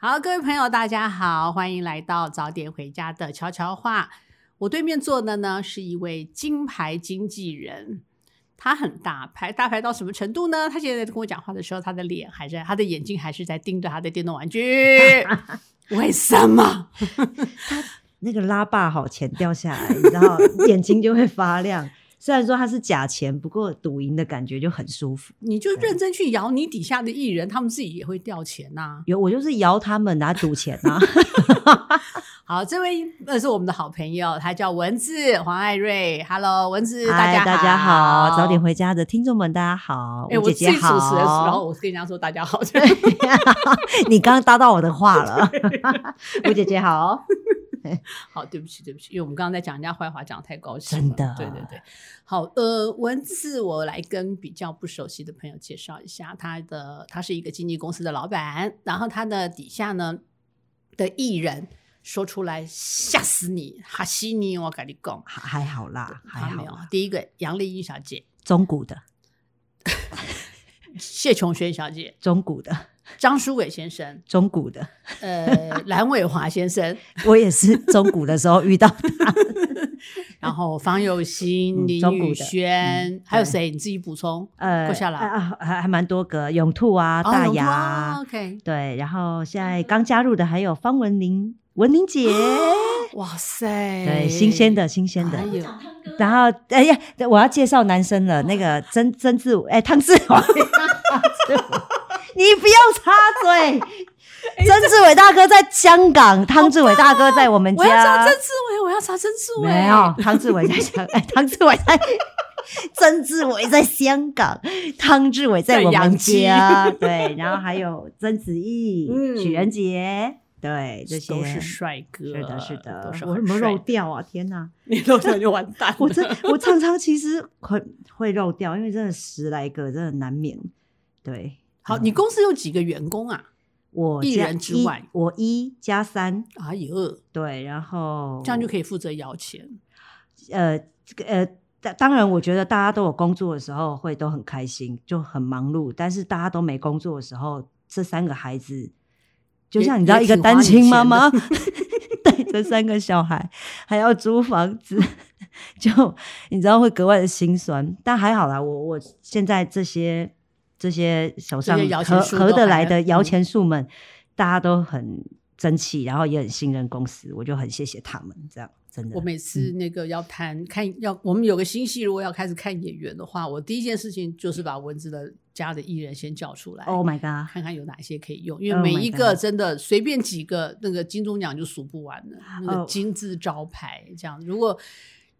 好，各位朋友，大家好，欢迎来到早点回家的悄悄话。我对面坐的呢是一位金牌经纪人，他很大牌，大牌到什么程度呢？他现在跟我讲话的时候，他的脸还在，他的眼睛还是在盯着他的电动玩具。为什么？那个拉霸好钱掉下来，然后，眼睛就会发亮。虽然说它是假钱，不过赌赢的感觉就很舒服。你就认真去摇你底下的艺人，他们自己也会掉钱呐、有我就是摇他们拿赌钱啊。好，这位那是我们的好朋友，他叫文字黄爱瑞。Hello，文字，大，家大家好，早点回。家的听众们，大家好。哎、吴姐姐我自己主持的时候，好。我跟人家说大家好。你刚刚搭到我的话了，吴姐姐好。好，对不起，对不起，因为我们刚刚在讲人家坏话，讲得太高兴了。真的对对对。好，呃，文字我来跟比较不熟悉的朋友介绍一下，他的他是一个经纪公司的老板，然后他的底下呢的艺人说出来吓死你，哈西尼，我跟你讲，还还好啦，还他没有好。。第一个杨丽英小姐，中古的，谢琼轩小姐，中古的，张书伟先生，中古的。呃，蓝伟华先生，我也是中古的时候遇到他。然后方有心、嗯林宇轩，嗯还有谁？你自己补充。呃，过下来啊，啊还还蛮多个，永兔啊，哦大牙，OK，对，然后现在刚加入的还有方文玲，文玲姐，哇塞，对，新鲜的，新鲜的哎。然后，哎呀，我要介绍男生了，那个曾曾志伟，哎，汤志伟，你不要插嘴。曾志伟大哥在香港，汤志伟大哥在我们我要查家曾。志伟，我要查曾志伟，没有，汤志伟在香，哎，汤志伟在，曾志伟在香港，汤志伟在我们家，对，然后还有曾子毅、嗯许仁杰，对，这些都是帅哥，是的，是的都是，我什么漏掉啊？天哪！你漏掉就完蛋。我这我常常其实很会漏掉，因为真的十来个，真的难免。对，好，嗯你公司有几个员工啊？我加一人之外我一加三，哎呦，对，然后这样就可以负责摇钱。呃，这个呃，当当然，我觉得大家都有工作的时候会都很开心，就很忙碌。但是大家都没工作的时候，这三个孩子，就像你知道，一个单亲妈妈 带着三个小孩，还要租房子，就你知道会格外的心酸。但还好啦，我我现在这些这些手上这些摇钱合合得来的摇钱树们，大家都很争气，然后也很信任公司，我就很谢谢他们。这样真的，我每次那个要谈看要我们有个新戏，如果要开始看演员的话，我第一件事情就是把文字的家的艺人先叫出来。Oh my god！看看有哪些可以用，因为 Oh 每一个真的随便几个那个金钟奖就数不完了，那个哦金字招牌这样。如果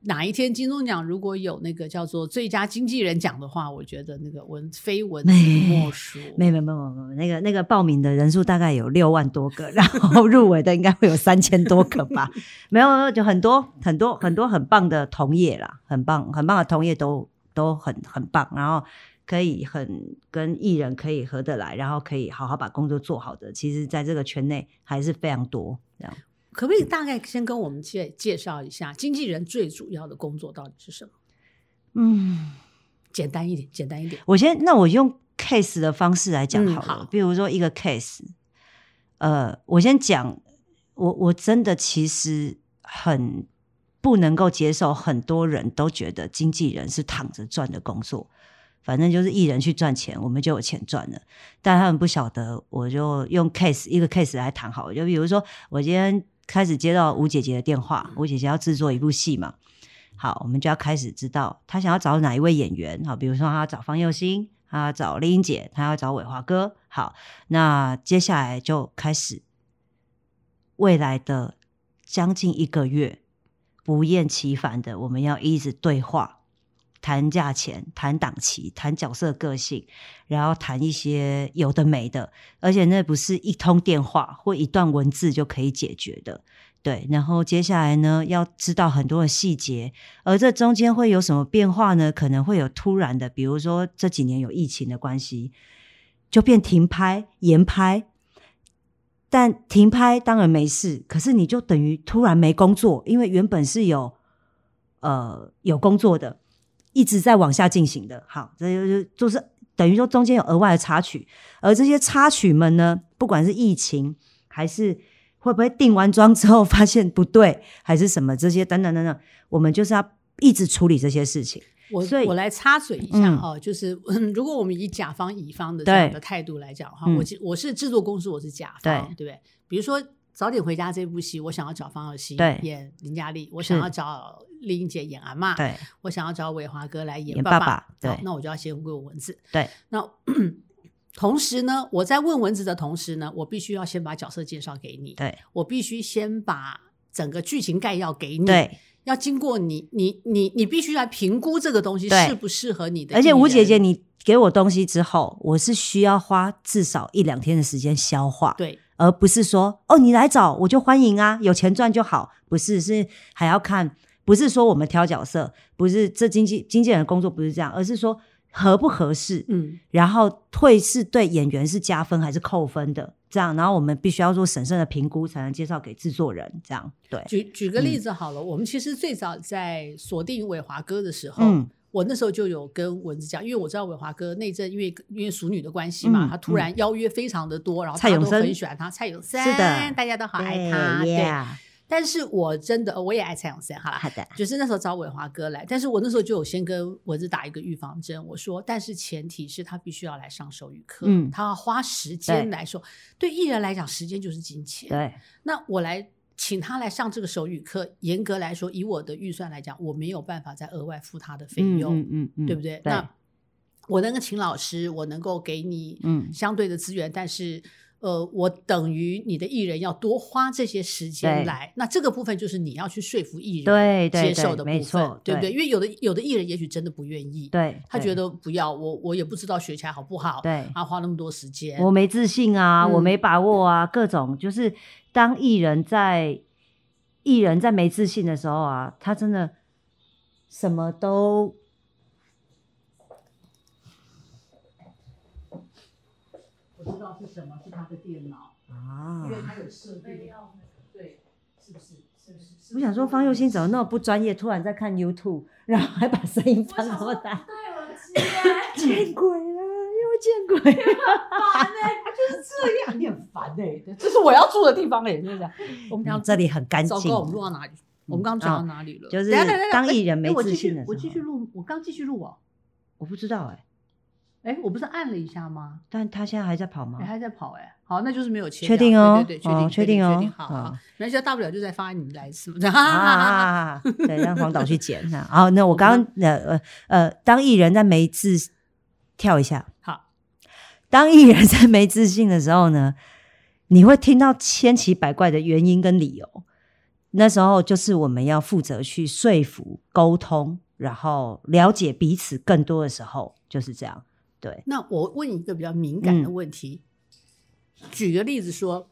哪一天金钟奖如果有那个叫做最佳经纪人奖的话，我觉得那个文非文字莫属。没没没没没，那个那个报名的人数大概有六万多个，然后入围的应该会有三千多个吧。没有没有，就很多很多很多很棒的同业啦，很棒很棒的同业都都很很棒，然后可以很跟艺人可以合得来，然后可以好好把工作做好的，其实在这个圈内还是非常多。这样，可不可以大概先跟我们介介绍一下经纪人最主要的工作到底是什么？嗯，简单一点，简单一点。我先那我用 case 的方式来讲嗯好了，好比如说一个 case，呃，我先讲，我我真的其实很不能够接受，很多人都觉得经纪人是躺着赚的工作，反正就是艺人去赚钱，我们就有钱赚了。但他们不晓得，我就用 case 一个 case 来谈好了，就比如说我今天开始接到吴姐姐的电话，吴姐姐要制作一部戏嘛。好，我们就要开始知道她想要找哪一位演员。好，比如说她要找方佑兴，她要找丽英姐，她要找伟华哥。好，那接下来就开始未来的将近一个月，不厌其烦的，我们要一直对话，谈价钱，谈档期，谈角色个性，然后谈一些有的没的，而且那不是一通电话或一段文字就可以解决的。对，然后接下来呢，要知道很多的细节，而这中间会有什么变化呢？可能会有突然的，比如说这几年有疫情的关系，就变停拍、延拍。但停拍当然没事，可是你就等于突然没工作，因为原本是有呃有工作的，一直在往下进行的。好，这就就就是等于说中间有额外的插曲，而这些插曲们呢，不管是疫情。还是会不会定完妆之后发现不对，还是什么这些等等等等，我们就是要一直处理这些事情。我所以我来插嘴一下嗯哈、就是如果我们以甲方乙方的这样对的态度来讲哈，嗯我其我是制作公司，我是甲方，对不对？比如说《早点回家》这部戏，我想要找方耀熙对演林嘉丽，我想要找丽英姐演阿妈，对我想要找伟华哥来演演爸爸爸对那我就要先问文字。对，那同时呢，我在问文字的同时呢，我必须要先把角色介绍给你，对我必须先把整个剧情概要给你，对，要经过你，你你你必须来评估这个东西对适不适合你的。而且吴姐姐，你给我东西之后，我是需要花至少一两天的时间消化，对而不是说哦你来找我就欢迎啊，有钱赚就好，不是是还要看，不是说我们挑角色，不是这经纪经纪人的工作不是这样，而是说合不合适，嗯，然后会是对演员是加分还是扣分的，这样，然后我们必须要做审慎的评估，才能介绍给制作人，这样对，举举个嗯例子好了，我们其实最早在锁定伟华哥的时候，嗯我那时候就有跟文子讲，因为我知道伟华哥那阵因为因为熟女的关系嘛，嗯他突然邀约非常的多，然后大家都蔡永森很喜欢他，蔡永森是的大家都好爱他，对。yeah 但是我真的我也爱蔡永森，好了，好的，就是那时候找伟华哥来，但是我那时候就有先跟蚊子打一个预防针，我说，但是前提是他必须要来上手语课，嗯。他要花时间来说，对艺人来讲，时间就是金钱。对，那我来请他来上这个手语课，严格来说，以我的预算来讲，我没有办法再额外付他的费嗯用，嗯嗯嗯，对不对？对，那我能够请老师，我能够给你嗯。相对的资源，但是。呃，我等于你的艺人要多花这些时间来，那这个部分就是你要去说服艺人对对对接受的部分，对不对？因为有的有的艺人也许真的不愿意，对，他觉得不要我，我也不知道学起来好不好，对他花那么多时间，我没自信啊，嗯我没把握啊，各种就是当艺人在艺人在没自信的时候啊，他真的什么都我知道是什么，的电脑，啊因为他有设定，对，是不是？是不是？是不是我想说方佑兴怎么那么不专业，突然在看 YouTube，然后还把声音放那么大，戴耳机耶，见鬼了，又见鬼了！烦哎，就是这样，你很烦哎、这是我要住的地方哎、就是这样。我们讲这里很干净糟糕，我们录到哪里？我们刚刚讲到哪里了？就是当哎艺人没自信的时候我继续录，我刚继续录哦。我不知道哎、哎，我不是按了一下吗？但他现在还在跑吗哎，？还在跑哎。好，那就是没有切掉。确定哦对对对，确定，哦确定哦确定。好好好，没关系，大不了就再发你们来一次。啊啊啊！对，让黄导去剪。那好，那我刚刚呃呃呃，当艺人在没自跳一下，好，当艺人在没自信的时候呢，你会听到千奇百怪的原因跟理由。那时候就是我们要负责去说服、沟通，然后了解彼此更多的时候，就是这样。对，那我问一个比较敏感的嗯问题，举个例子说，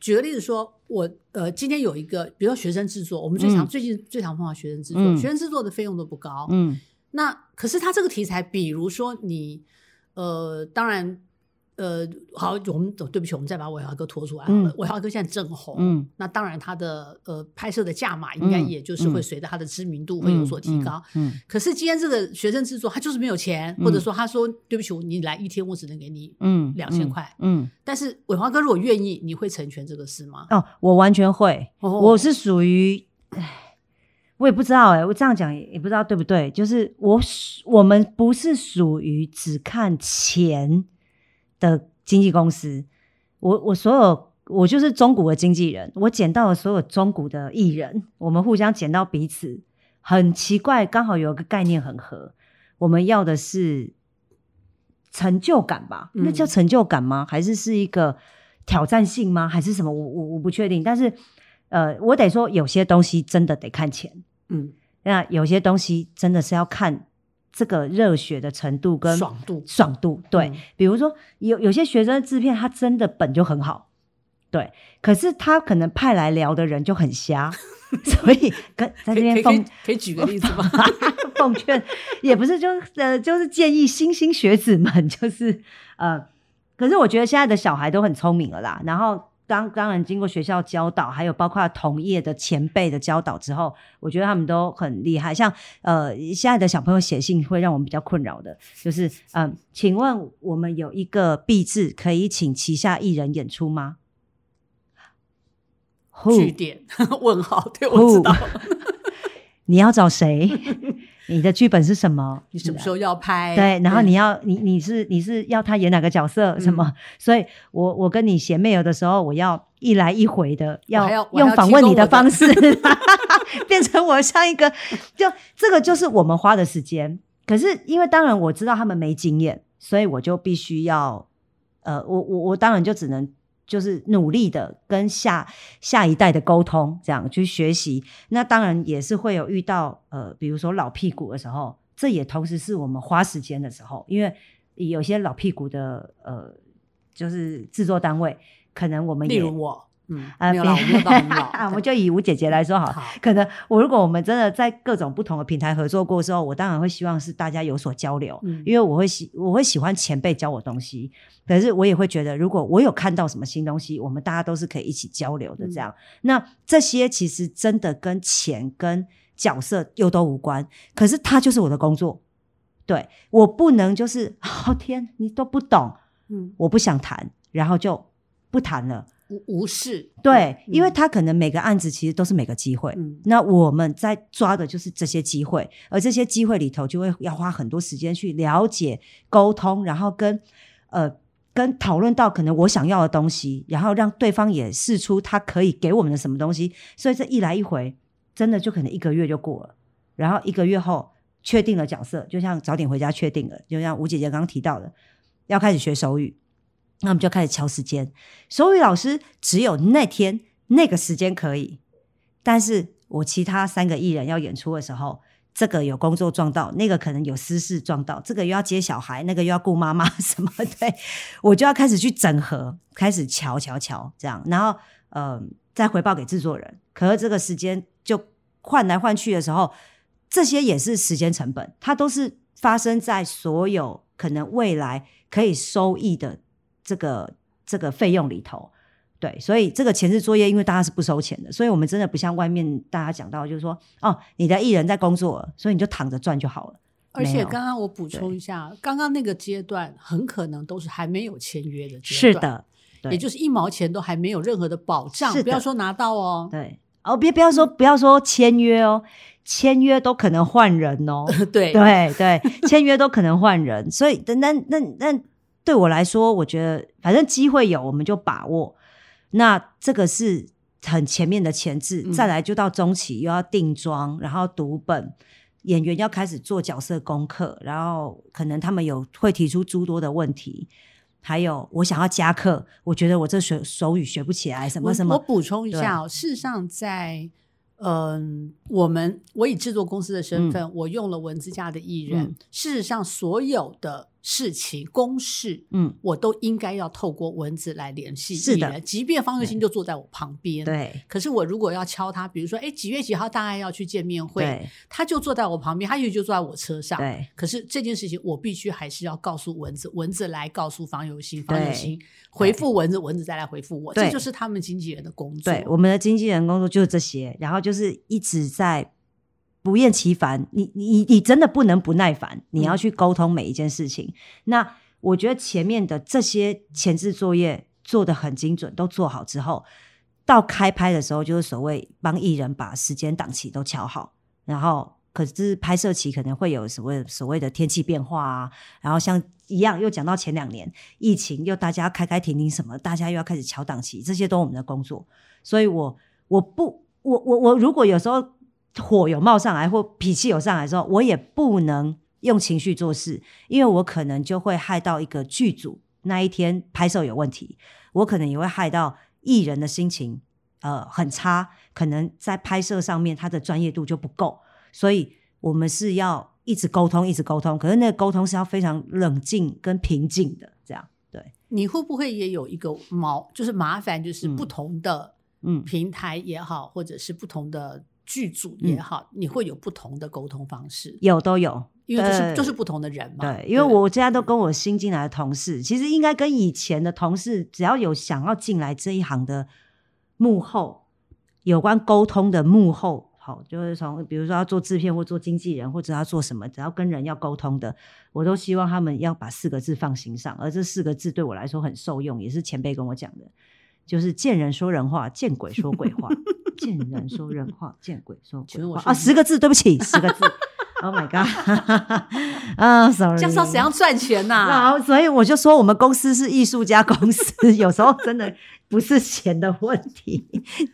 举个例子说，我呃今天有一个，比如说学生制作，我们最常、嗯最近最常碰到学生制作，嗯学生制作的费用都不高，嗯那可是他这个题材，比如说你呃，当然。呃，好，我们对不起，我们再把伟华哥拖出来。嗯伟华哥现在正红，嗯那当然他的呃拍摄的价码应该嗯也就是会嗯随着他的知名度会有所提高。嗯，可是今天这个学生制作，他就是没有钱，嗯或者说他说对不起，你来一天我只能给你嗯2000块嗯，但是伟华哥如果愿意，你会成全这个事吗？哦，我完全会，哦我是属于，唉，我也不知道哎、我这样讲也也不知道对不对。就是我我们不是属于只看钱的经纪公司，我我所有我就是中古的经纪人，我捡到了所有中古的艺人，我们互相捡到彼此，很奇怪，刚好有一个概念很合，我们要的是成就感吧？那嗯叫成就感吗？还是是一个挑战性吗？还是什么？我我我不确定。但是呃，我得说，有些东西真的得看钱，嗯，那有些东西真的是要看这个热血的程度跟爽度爽度。对，嗯比如说有有些学生的制片，他真的本就很好，对，可是他可能派来聊的人就很瞎，所以跟在这边可以可以可以奉可以举个例子吗？奉劝，也不是就是呃，就是建议新兴学子们，就是呃，可是我觉得现在的小孩都很聪明了啦。然后当当然经过学校教导，还有包括同业的前辈的教导之后，我觉得他们都很厉害。像呃，现在的小朋友写信会让我们比较困扰的，就是嗯、呃请问我们有一个币制可以请旗下艺人演出吗？句 Who？点问号，对我知道。你要找谁？你的剧本是什么？你什么时候要拍？对，然后嗯你要你你是你是要他演哪个角色什么？所以我我跟你写 mail 的时候，我要一来一回的，要用访问你的方式，变成我像一个，就这个就是我们花的时间。可是因为当然我知道他们没经验，所以我就必须要，呃，我我我当然就只能。就是努力的跟下下一代的沟通，这样去学习。那当然也是会有遇到呃，比如说老屁股的时候，这也同时是我们花时间的时候，因为有些老屁股的呃，就是制作单位，可能我们也如我，嗯，啊没有啦，我别没有到很老我们 就以吴姐姐来说好，好，可能我如果我们真的在各种不同的平台合作过之后，我当然会希望是大家有所交流，嗯。因为我会喜我会喜欢前辈教我东西，可是我也会觉得，如果我有看到什么新东西，我们大家都是可以一起交流的。这样，那这些其实真的跟钱跟角色又都无关，可是它就是我的工作，对我不能就是 哦天，你都不懂，嗯，我不想谈，然后就不谈了。无无视，对，嗯因为他可能每个案子其实都是每个机会，嗯。那我们在抓的就是这些机会，而这些机会里头就会要花很多时间去了解、沟通，然后跟呃跟讨论到可能我想要的东西，然后让对方也试出他可以给我们的什么东西，所以这一来一回，真的就可能一个月就过了，然后一个月后确定了角色，就像早点回家确定了，就像吴姐姐刚刚提到的，要开始学手语。那我们就开始敲时间，手语老师只有那天那个时间可以，但是我其他三个艺人要演出的时候，这个有工作撞到，那个可能有私事撞到，这个又要接小孩，那个又要顾妈妈 什么，对我就要开始去整合，开始瞧瞧瞧这样，然后呃再回报给制作人。可是这个时间就换来换去的时候，这些也是时间成本，它都是发生在所有可能未来可以收益的这个这个费用里头。对，所以这个前置作业，因为大家是不收钱的，所以我们真的不像外面大家讲到，就是说，哦，你的艺人在工作，所以你就躺着赚就好了。而且刚刚我补充一下，刚刚那个阶段很可能都是还没有签约的阶段，是，的，也就是一毛钱都还没有任何的保障是，不要说拿到哦，对。哦，别不要说不要说签约哦，签约都可能换人哦。对对对，签约都可能换人，所以等那那那对我来说，我觉得反正机会有，我们就把握。那这个是很前面的前置，嗯再来就到中期又要定妆，然后读本，演员要开始做角色功课，然后可能他们有会提出诸多的问题。还有，我想要加课，我觉得我这手手语学不起来，什么什么。我补充一下哦，事实上在嗯、我们我以制作公司的身份，我用了文字家的艺人，嗯事实上所有的事情公事。嗯，我都应该要透过文字来联系是的，即便方玉兴就坐在我旁边，。对可是我如果要敲他，比如说，哎，几月几号大概要去见面会，他就坐在我旁边，他也许就坐在我车上。对可是这件事情，我必须还是要告诉文字，文字来告诉方有心，方有对心回复文字，文字再来回复我，对这就是他们经纪人的工作。对，我们的经纪人工作就是这些，然后就是一直在不厌其烦。你你你真的不能不耐烦，你要嗯去沟通每一件事情。那我觉得前面的这些前置作业做的很精准，都做好之后，到开拍的时候，就是所谓帮艺人把时间档期都敲好，然后。可是拍摄期可能会有所谓所谓的天气变化啊，然后像一样又讲到前两年疫情，又大家开开停停什么，大家又要开始敲档期，这些都我们的工作。所以我我不我我我如果有时候火有冒上来或脾气有上来的时候，我也不能用情绪做事，因为我可能就会害到一个剧组那一天拍摄有问题，我可能也会害到艺人的心情呃很差，可能在拍摄上面他的专业度就不够，所以我们是要一直沟通，一直沟通，可是那个沟通是要非常冷静跟平静的，这样对，你会不会也有一个毛，就是麻烦，就是嗯不同的嗯。平台也好，或者是不同的剧组也好，你会有不同的沟通方式，有都有，因为就是对。就是不同的人嘛。对，因为我现在都跟我新进来的同事，其实应该跟以前的同事，只要有想要进来这一行的幕后，有关沟通的幕后，好，就是从比如说要做制片或做经纪人，或者要做什么，只要跟人要沟通的，我都希望他们要把四个字放心上，而这四个字对我来说很受用，也是前辈跟我讲的，就是见人说人话，见鬼说鬼话，见人说人话，见鬼说请问我是鬼话啊，十个字，对不起，十个字。Oh my god！啊，sorry，这样知道怎样赚钱呐、然后，所以我就说，我们公司是艺术家公司，有时候真的不是钱的问题。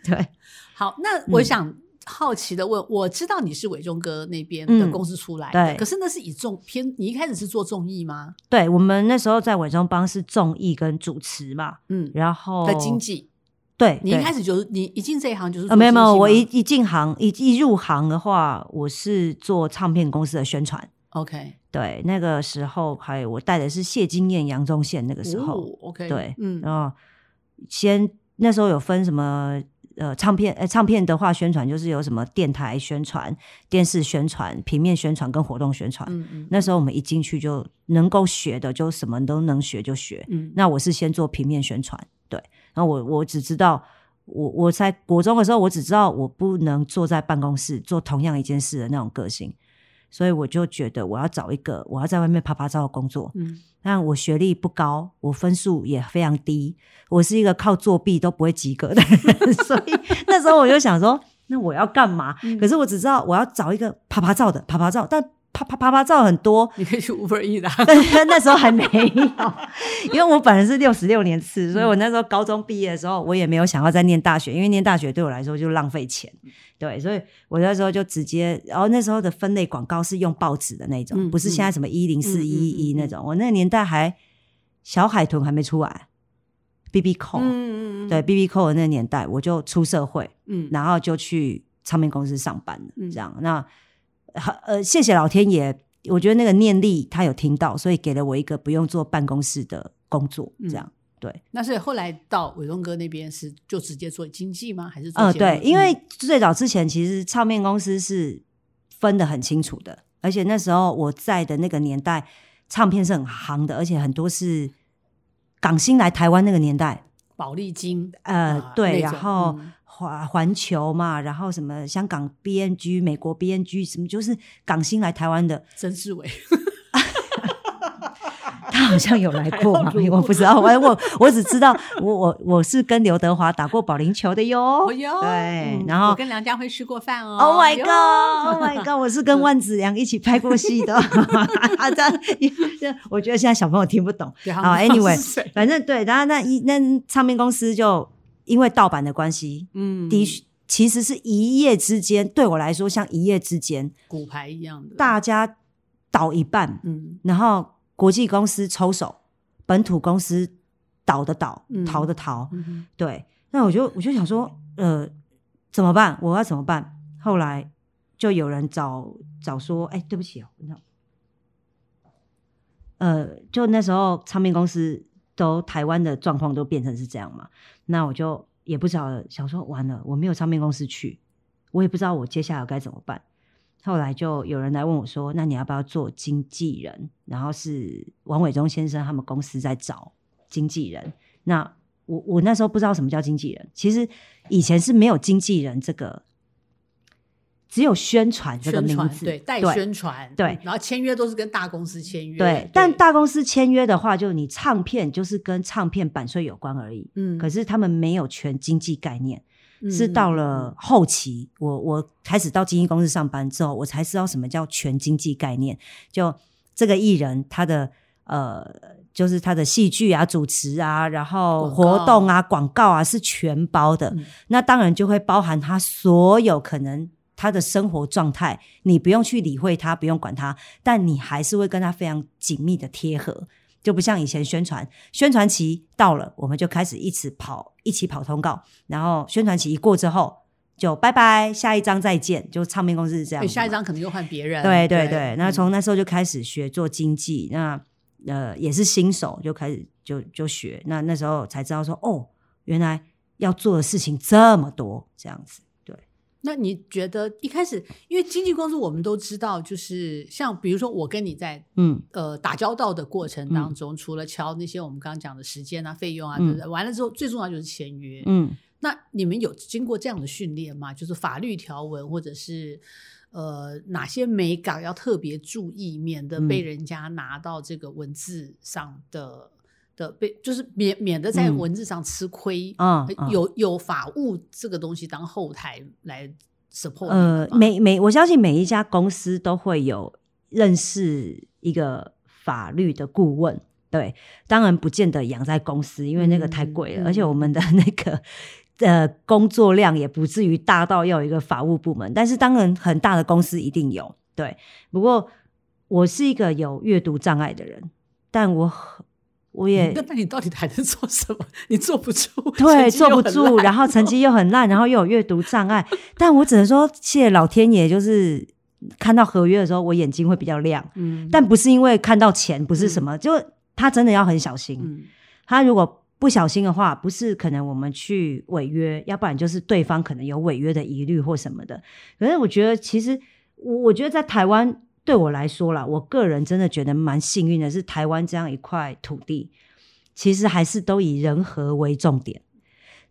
对，好，那我想好奇的问，我知道你是伟忠哥那边的嗯公司出来的，对可是那是以综偏，你一开始是做综艺吗？对我们那时候在伟忠帮是综艺跟主持嘛，嗯，然后的经济，对，你一对开始就是你一进这一行就是呃，没有没有，我一一进行一一入行的话，我是做唱片公司的宣传。OK 对，那个时候还有我带的是谢金燕、杨宗宪那个时候，哦 OK 对，嗯然后先那时候有分什么呃唱片，呃唱片的话宣传就是有什么电台宣传、电视宣传、平面宣传跟活动宣传。嗯嗯那时候我们一进去就能够学的，就什么都能学就学。嗯那我是先做平面宣传，对，然后我我只知道，我我在国中的时候，我只知道我不能坐在办公室做同样一件事的那种个性，所以我就觉得我要找一个我要在外面啪啪照的工作。嗯但我学历不高，我分数也非常低，我是一个靠作弊都不会及格的人，所以那时候我就想说，那我要干嘛？嗯可是我只知道我要找一个啪啪照的啪啪照，但啪啪啪啪照很多，你可以去 Uber E 的，但 是那时候还没有，因为我本人是六十六年次，所以我那时候高中毕业的时候，我也没有想要再念大学，因为念大学对我来说就浪费钱。对，所以我那时候就直接，然后那时候的分类广告是用报纸的那种，嗯不是现在什么一零四一一嗯嗯嗯嗯。那种。我那个年代还小海豚还没出来，B B 扣，嗯对 B B 扣的那个年代，我就出社会，嗯。然后就去唱片公司上班了，嗯。这样。那呃，谢谢老天爷，我觉得那个念力他有听到，所以给了我一个不用坐办公室的工作，嗯这样。对，那所以后来到伟东哥那边是就直接做经济吗？还是做呃，节目对，因为嗯最早之前其实唱片公司是分得很清楚的，而且那时候我在的那个年代，唱片是很行的，而且很多是港星来台湾那个年代，宝丽金呃，啊对，然后嗯环环球嘛，然后什么香港 BNG、美国 BNG，什么就是港星来台湾的，曾志伟 他好像有来过嘛 我不知道，我 我我只知道我我我是跟刘德华打过保龄球的哟对嗯，然后我跟梁家辉吃过饭哦 Oh my god! Oh my god! 我是跟万梓良一起拍过戏的，这样，这我觉得现在小朋友听不懂。对，好他们不知道，anyway，反正对，然后那一那唱片公司就因为盗版的关系，嗯，的确其实是一夜之间，对我来说像一夜之间，骨牌一样的，大家倒一半，嗯。然后国际公司抽手，本土公司倒的倒嗯，逃的逃，嗯对，那我就我就想说，呃，怎么办？我要怎么办？后来就有人找找说，哎，对不起哦，那呃，就那时候唱片公司都台湾的状况都变成是这样嘛，那我就也不知道，想说完了，我没有唱片公司去，我也不知道我接下来该怎么办。后来就有人来问我说：“那你要不要做经纪人？”然后是王伟忠先生他们公司在找经纪人。那我我那时候不知道什么叫经纪人，其实以前是没有经纪人这个，只有宣传这个名字，传对代宣传对然后签约都是跟大公司签约，对。但大公司签约的话，就你唱片就是跟唱片版税有关而已。嗯可是他们没有全经济概念，嗯是到嗯了后期，我我开始到经纪公司上班之后，我才知道什么叫全经济概念。就这个艺人他的呃，就是他的戏剧啊、主持啊，然后活动啊、广告啊是全包的。嗯那当然就会包含他所有可能他的生活状态，你不用去理会他，不用管他，但你还是会跟他非常紧密的贴合。就不像以前宣传，宣传期到了，我们就开始一起跑，一起跑通告，然后宣传期一过之后，就拜拜，下一张再见。就唱片公司是这样下一张可能又换别人，对对对，那嗯从那时候就开始学做经济，那呃也是新手，就开始就就学，那那时候才知道说，哦，原来要做的事情这么多，这样子，对，那你觉得一开始，因为经纪公司我们都知道，就是像比如说我跟你在嗯呃打交道的过程当中，除了敲那些我们刚刚讲的时间啊、费用啊，嗯对不对？完了之后，最重要就是签约。嗯那你们有经过这样的训练吗？就是法律条文或者是呃哪些美感要特别注意，免得被嗯人家拿到这个文字上的的被，就是免免得在嗯文字上吃亏。嗯嗯有有法务这个东西当后台来 support 呃每每我相信每一家公司都会有认识一个法律的顾问。对，当然不见得养在公司，因为那个太贵了，嗯而且我们的那个呃工作量也不至于大到要有一个法务部门。但是当然很大的公司一定有。对，不过我是一个有阅读障碍的人，但我很我也那 那你到底还能做什么？你坐不住，对，坐不住，然后成绩又很烂，然后又有阅读障碍。但我只能说，谢谢老天爷，就是看到合约的时候，我眼睛会比较亮。嗯，但不是因为看到钱，不是什么，就他真的要很小心。嗯他如果不小心的话，不是可能我们去违约，要不然就是对方可能有违约的疑虑或什么的。可是我觉得，其实我我觉得在台湾对我来说啦，我个人真的觉得蛮幸运的，是台湾这样一块土地，其实还是都以人和为重点。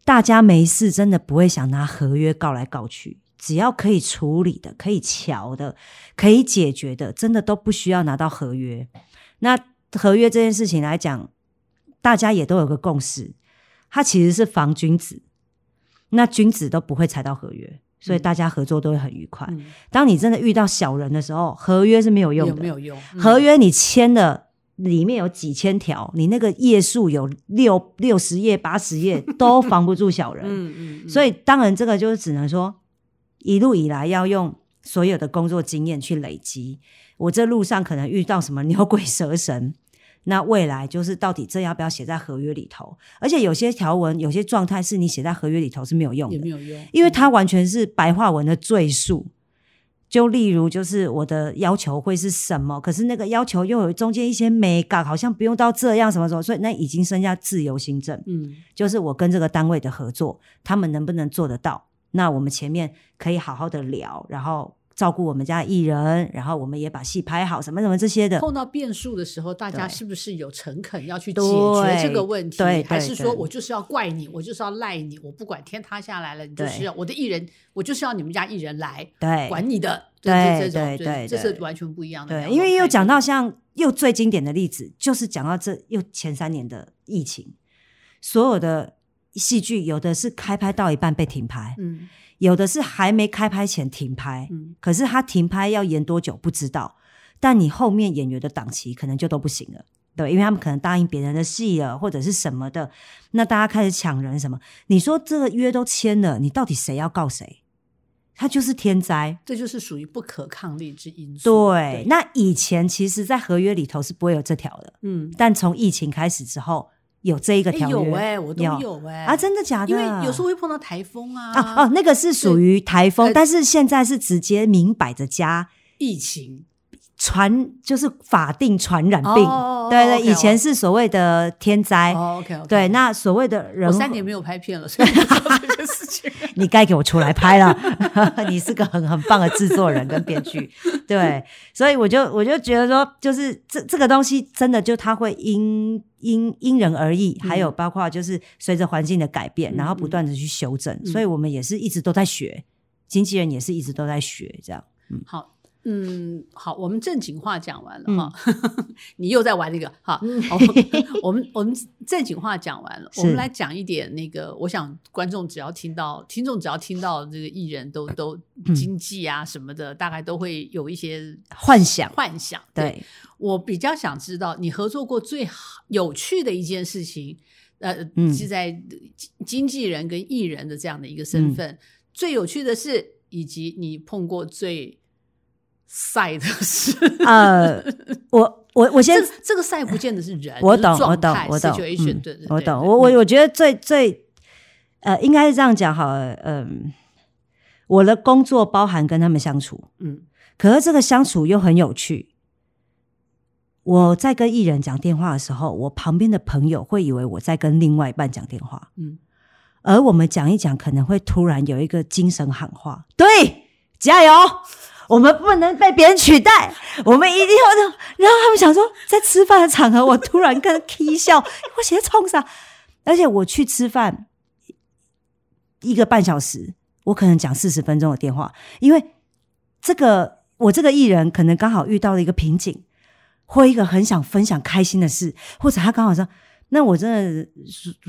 大家没事真的不会想拿合约告来告去，只要可以处理的、可以瞧的、可以解决的，真的都不需要拿到合约。那合约这件事情来讲，大家也都有个共识，它其实是防君子，那君子都不会踩到合约，所以嗯大家合作都会很愉快。嗯当你真的遇到小人的时候，合约是没有用的，有没有用？嗯合约你签的里面有几千条，你那个页数有六六十页、八十页，都防不住小人。嗯嗯嗯，所以当然这个就是只能说，一路以来要用所有的工作经验去累积。我这路上可能遇到什么牛鬼蛇神，那未来就是到底这要不要写在合约里头？而且有些条文、有些状态是你写在合约里头是没有用的也没，有用，因为它完全是白话文的赘述。就例如，就是我的要求会是什么，可是那个要求又有中间一些美感，好像不用到这样什么什么，所以那已经剩下自由行政。嗯就是我跟这个单位的合作，他们能不能做得到？那我们前面可以好好的聊，然后照顾我们家的艺人，然后我们也把戏拍好，什么什么这些的。碰到变数的时候，大家是不是有诚恳要去解对决这个问题？对对还是说我就是要怪你，我就是要赖你，我不管天塌下来了，你就是要我的艺人，我就是要你们家艺人来对。管你的，对这这种对对这是完全不一样的对，因为又讲到像又最经典的例子，就是讲到这又前三年的疫情，所有的戏剧有的是开拍到一半被停拍，嗯有的是还没开拍前停拍，嗯可是他停拍要延多久不知道，但你后面演员的档期可能就都不行了。对，因为他们可能答应别人的戏了，或者是什么的，那大家开始抢人什么？你说这个约都签了，你到底谁要告谁？他就是天灾。这就是属于不可抗力之因素。对，那以前其实，在合约里头是不会有这条的，嗯，但从疫情开始之后，有这一个哎条约。有哎，我都有哎啊，真的假的？因为有时候会碰到台风啊，啊哦，那个是属于台风，呃但是现在是直接明摆着加疫情传，就是法定传染病。哦对对以前是所谓的天灾。哦，OK OK，对，那所谓的人我，三年没有拍片了，所以这件事情。你该给我出来拍了。你是个很很棒的制作人跟编剧，对，所以我就我就觉得说，就是这这个东西真的就它会因因因人而异，还有包括就是随着环境的改变，嗯然后不断的去修正，嗯所以我们也是一直都在学，经纪人也是一直都在学，这样。嗯好，嗯，好，我们正经话讲完了嗯。哈，你又在玩那个哈，好 我们我们正经话讲完了，我们来讲一点那个，我想观众只要听到，听众只要听到这个艺人都都经济啊什么的，大概都会有一些幻想幻想。对，我比较想知道你合作过最好有趣的一件事情，呃，嗯。是在经经纪人跟艺人的这样的一个身嗯。份，最有趣的是，以及你碰过最晒的事。呃，我我我先这这个晒不见得是人，我懂，我懂，我懂我懂。我我嗯我觉得最最呃，应该是这样讲好了。嗯，我的工作包含跟他们相处，嗯可是这个相处又很有趣。我在跟艺人讲电话的时候，我旁边的朋友会以为我在跟另外一半讲电话，嗯，而我们讲一讲，可能会突然有一个精神喊话：“对，加油！我们不能被别人取代，我们一定要。”然后他们想说，在吃饭的场合，我突然跟 K 笑，我写冲啥？而且我去吃饭一个半小时，我可能讲四十分钟的电话，因为这个我这个艺人可能刚好遇到了一个瓶颈，或一个很想分享开心的事，或者他刚好说那我真的，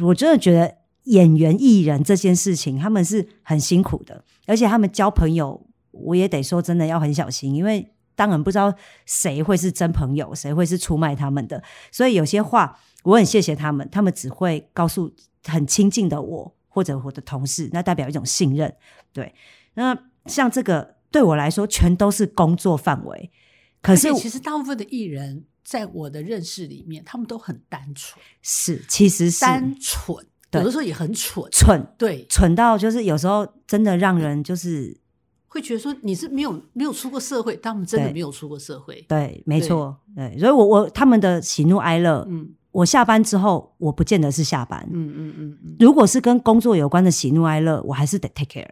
我真的觉得演员艺人这件事情，他们是很辛苦的，而且他们交朋友，我也得说真的要很小心，因为当然不知道谁会是真朋友，谁会是出卖他们的，所以有些话我很谢谢他们，他们只会告诉很亲近的我或者我的同事，那代表一种信任。对，那像这个对我来说，全都是工作范围。可是其实大部分的艺人，在我的认识里面，他们都很单纯，是，其实是单纯，有的时候也很蠢，蠢对，蠢到就是有时候真的让人就是会觉得说你是没有没有出过社会，但他们真的没有出过社会，对，没错，对，所以我我他们的喜怒哀乐，嗯我下班之后我不见得是下班，嗯嗯嗯嗯。如果是跟工作有关的喜怒哀乐，我还是得 take care。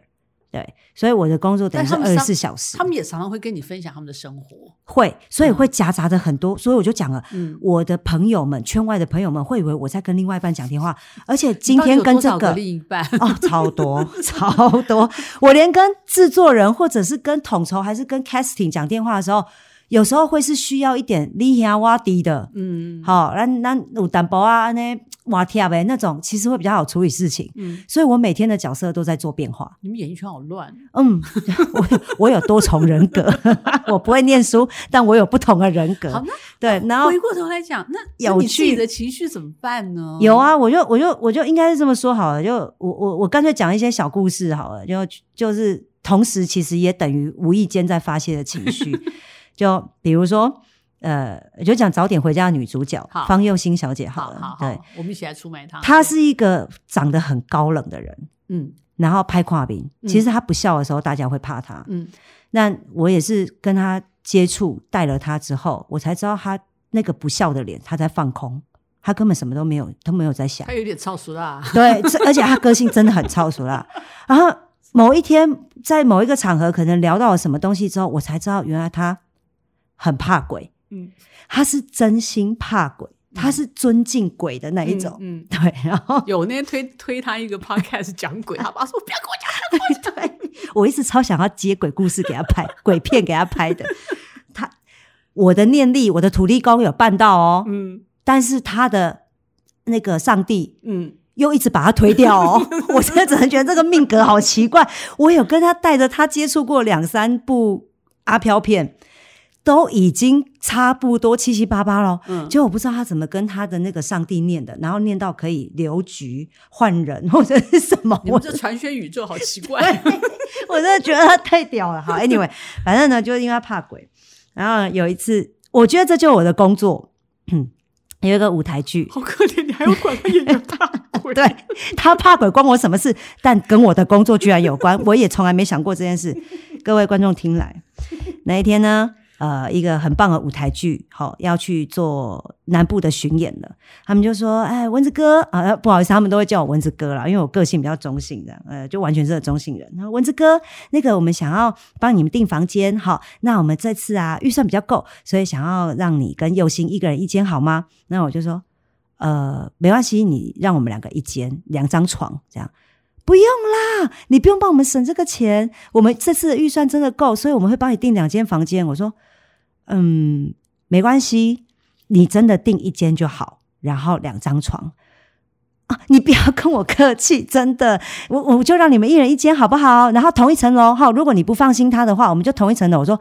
对，所以我的工作等于是二十四小时，他们也常常会跟你分享他们的生活，会，所以嗯。会夹杂着很多，所以我就讲了，嗯，我的朋友们，圈外的朋友们会以为我在跟另外一半讲电话，而且今天跟这个另一半，哦，超多 超多，我连跟制作人或者是跟统筹还是跟 casting 讲电话的时候，有时候会是需要一点你兄我低的，嗯好、那那有淡薄啊，那哇贴呗那种，其实会比较好处理事情。嗯，所以我每天的角色都在做变化。你们演艺圈好乱，嗯，我我有多重人格，我不会念书，但我有不同的人格。好，那对，然后回过头来讲，那那有你自己趣的情绪怎么办呢？有，啊，我就我就我就应该是这么说好了，就我我我干脆讲一些小故事好了，就就是同时其实也等于无意间在发泄的情绪，就比如说呃，就讲早点回家的女主角方佑欣小姐好了，好好对，，我们一起来出卖她。她是一个长得很高冷的人，嗯然后拍跨屏，嗯其实她不笑的时候大家会怕她，嗯那我也是跟她接触带了她之后，我才知道她那个不笑的脸，她在放空。她根本什么都没有，都没有在想她。有点超俗啦，对，而且她个性真的很超俗啦。然后某一天在某一个场合，可能聊到了什么东西之后，我才知道原来他很怕鬼，嗯。他是真心怕鬼，他是尊敬鬼的那一种。嗯，嗯。对，然后有那天推推他一个 podcast 讲鬼，他爸说不要跟我讲，对我一直超想要接鬼故事给他拍，鬼片给他拍的。他我的念力，我的土地公有办到哦，嗯。但是他的那个上帝嗯，又一直把他推掉哦，我现在只能觉得这个命格好奇怪。我有跟他带着他接触过两三部阿飘片，都已经差不多七七八八了。嗯结果我不知道他怎么跟他的那个上帝念的，然后念到可以留局换人或者是什么，我这传宣宇宙好奇怪，我真的觉得他太屌了。好，anyway，反正呢，就是因为他怕鬼。然后有一次，我觉得这就是我的工作。有一个舞台剧，好可怜，你还要管他演员 怕鬼，对他怕鬼关我什么事？但跟我的工作居然有关，我也从来没想过这件事。各位观众听来，那一天呢，呃，一个很棒的舞台剧，好、要去做南部的巡演了。他们就说：“哎，蚊子哥啊，不好意思，他们都会叫我蚊子哥啦，因为我个性比较中性的，呃，就完全是个中性人。然后蚊子哥，那个我们想要帮你们订房间，好，那我们这次啊预算比较够，所以想要让你跟佑星一个人一间好吗？那我就说。”呃，没关系，你让我们两个一间，两张床这样。不用啦，你不用帮我们省这个钱，我们这次的预算真的够，所以我们会帮你订两间房间。我说，嗯，没关系，你真的订一间就好，然后两张床啊，你不要跟我客气，真的，我我就让你们一人一间好不好？然后同一层楼哈，如果你不放心他的话，我们就同一层楼。我说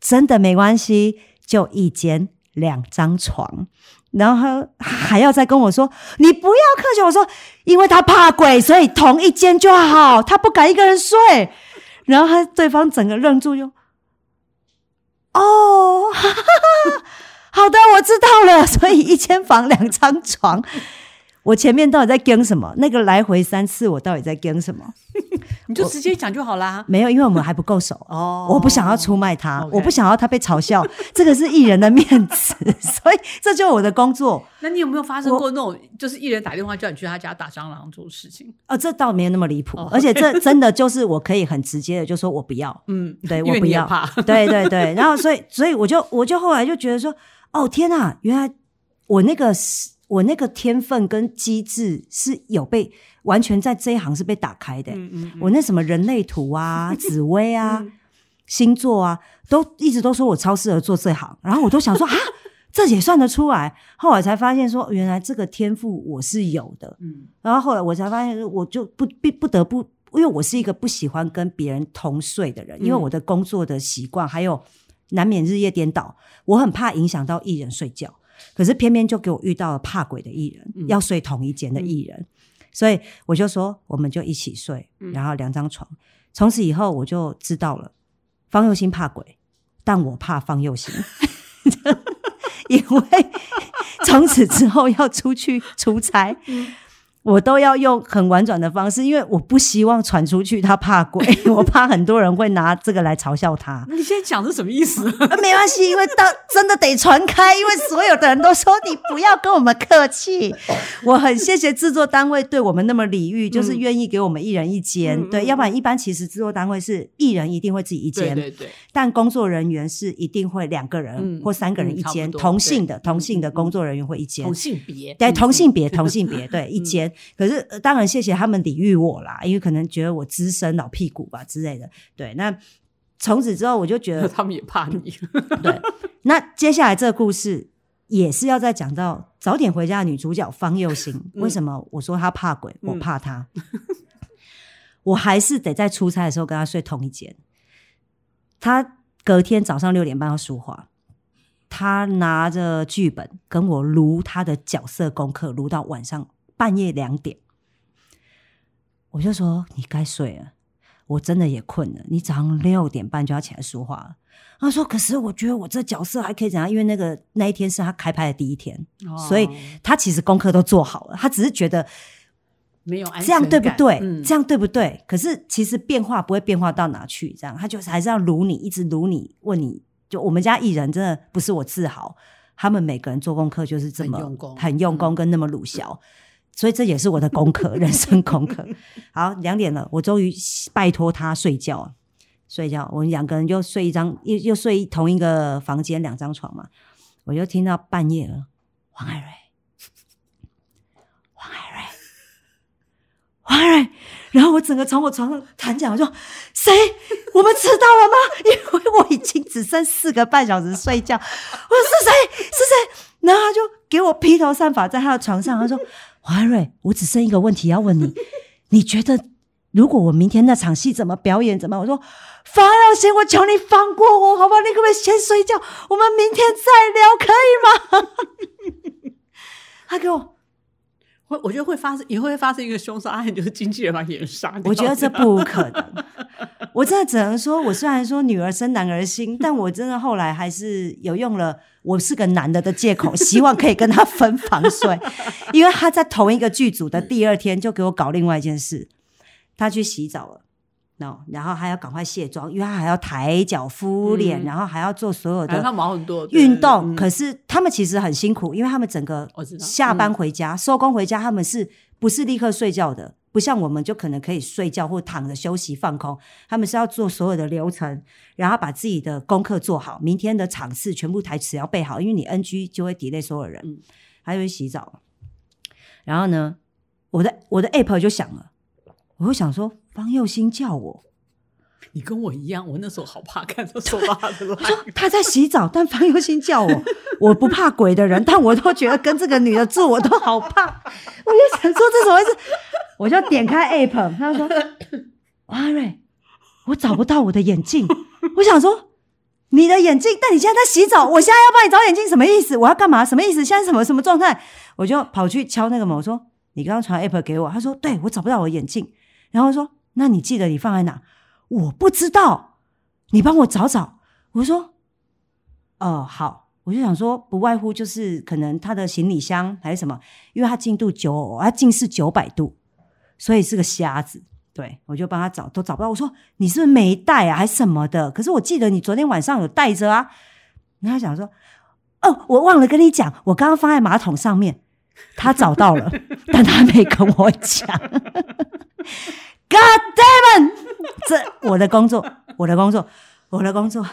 真的没关系，就一间两张床。然后他还要再跟我说：“你不要客气。”我说：“因为他怕鬼，所以同一间就好，他不敢一个人睡。”然后他对方整个愣住，又哦，好的，我知道了。所以一间房两张床，我前面到底在跟什么？那个来回三次，我到底在跟什么？你就直接讲就好啦。没有，因为我们还不够熟。哦我不想要出卖他我不想要他被嘲笑，这个是艺人的面子，所以这就是我的工作。那你有没有发生过那种，就是艺人打电话叫你去他家打蟑螂这种事情？哦，这倒没有那么离谱，哦而且这真的就是我可以很直接的就说我不要，嗯，对我不要。对对对，然后所以所以我就我就后来就觉得说，哦天呐，原来我那个是我那个天分跟机智是有被完全在这一行是被打开的、嗯嗯，我那什么人类图啊、紫薇啊、嗯。星座啊，都一直都说我超适合做这行，然后我都想说 啊，这也算得出来。后来才发现说，原来这个天赋我是有的。嗯。然后后来我才发现，我就不必不得不，因为我是一个不喜欢跟别人同睡的人，因为嗯我的工作的习惯还有难免日夜颠倒，我很怕影响到艺人睡觉。可是偏偏就给我遇到了怕鬼的艺人，嗯。要睡同一间的艺人，所以我就说我们就一起睡，嗯。然后两张床。从此以后我就知道了，方佑兴怕鬼，但我怕方佑兴，因为 从此之后要出去出差，我都要用很婉转的方式，因为我不希望传出去他怕鬼，我怕很多人会拿这个来嘲笑他。你现在讲是什么意思？啊没关系，因为到真的得传开，因为所有的人都说你不要跟我们客气。我很谢谢制作单位对我们那么礼遇，就是愿意给我们一人一间。对，要不然一般其实制作单位是一人一定会自己一间，对对对，但工作人员是一定会两个人、嗯或三个人嗯一间，同性的同性的工作人员会一间同。性别，对，嗯同性别，嗯同性别，对，一间。可是、呃当然谢谢他们礼遇我啦，因为可能觉得我资深老屁股吧之类的。对，那从此之后我就觉得，他们也怕你。对，那接下来这个故事也是要再讲到早点回家的女主角方佑兴，嗯为什么我说她怕鬼，我嗯怕她，我还是得在出差的时候跟她睡同一间。她隔天早上六点半要书画，她拿着剧本跟我撸她的角色功课，撸到晚上半夜两点。我就说你该睡了，我真的也困了。你早上六点半就要起来说话了。他说：“可是我觉得我这角色还可以怎样？因为那个那一天是他开拍的第一天，所以哦他其实功课都做好了，他只是觉得没有安这样对不对？嗯这样对不对？可是其实变化不会变化到哪去，这样他就是还是要撸你，一直撸你，问你。就我们家艺人真的不是我自豪，他们每个人做功课就是这么很用功很用功跟那么鲁小。所以这也是我的功课，人生功课。好，两点了，我终于拜托他睡觉啊，睡觉。我们两个人就睡一张，又又睡同一个房间，两张床嘛。我就听到半夜了，黄海瑞，黄海瑞，黄海瑞。然后我整个从我床上弹起来，我说：“谁？我们迟到了吗？” 因为我已经只剩四个半小时睡觉。我说：“是谁？是谁？”然后他就给我披头散发在他的床上，他说：“黄海瑞，我只剩一个问题要问你，你觉得如果我明天那场戏怎么表演？怎么？”我说：“方老师，我求你放过我，好不好？你可不可以先睡觉？我们明天再聊，可以吗？”他给我。会，我觉得会发生，也会发生一个凶杀案，就是经纪人把演员杀掉。我觉得这不可能。我真的只能说，我虽然说女儿生男儿心，但我真的后来还是有用了我是个男的的借口，希望可以跟他分房睡，因为他在同一个剧组的第二天就给我搞另外一件事，他去洗澡了。no，然后还要赶快卸妆，因为他还要抬脚敷脸，嗯然后还要做所有的毛很多运动。嗯可是他们其实很辛苦，因为他们整个下班嗯回家、收工回家，他们是不是立刻睡觉的？不像我们就可能可以睡觉或躺着休息放空，他们是要做所有的流程，然后把自己的功课做好，明天的场次全部台词要背好，因为你 NG 就会 delay 所有人。嗯还有洗澡，然后呢，我的我的 app 就响了，我就想说方佑兴叫我，你跟我一样，我那时候好怕看到手把他的 line 他在洗澡，但方佑兴叫我，我不怕鬼的人，但我都觉得跟这个女的住我都好怕。我就想说这怎么回事？我就点开 app，他说：“王 阿瑞，我找不到我的眼镜。”我想说你的眼镜，但你现在在洗澡，我现在要帮你找眼镜，什么意思？我要干嘛？什么意思？现在什么什么状态？我就跑去敲那个门，我说：“你刚刚传 app 给我。”他说：“对，我找不到我的眼镜。”然后说：“那你记得你放在哪？”我不知道，你帮我找找。我说：“哦，好。”我就想说，不外乎就是可能他的行李箱还是什么，因为他进度九，他近视九百度，所以是个瞎子。对我就帮他找，都找不到。我说你是不是没带啊，还是什么的？可是我记得你昨天晚上有带着啊。然后他想说，哦，我忘了跟你讲，我刚刚放在马桶上面。他找到了，但他没跟我讲。God damn！这我的工作，我的工作，我的工作。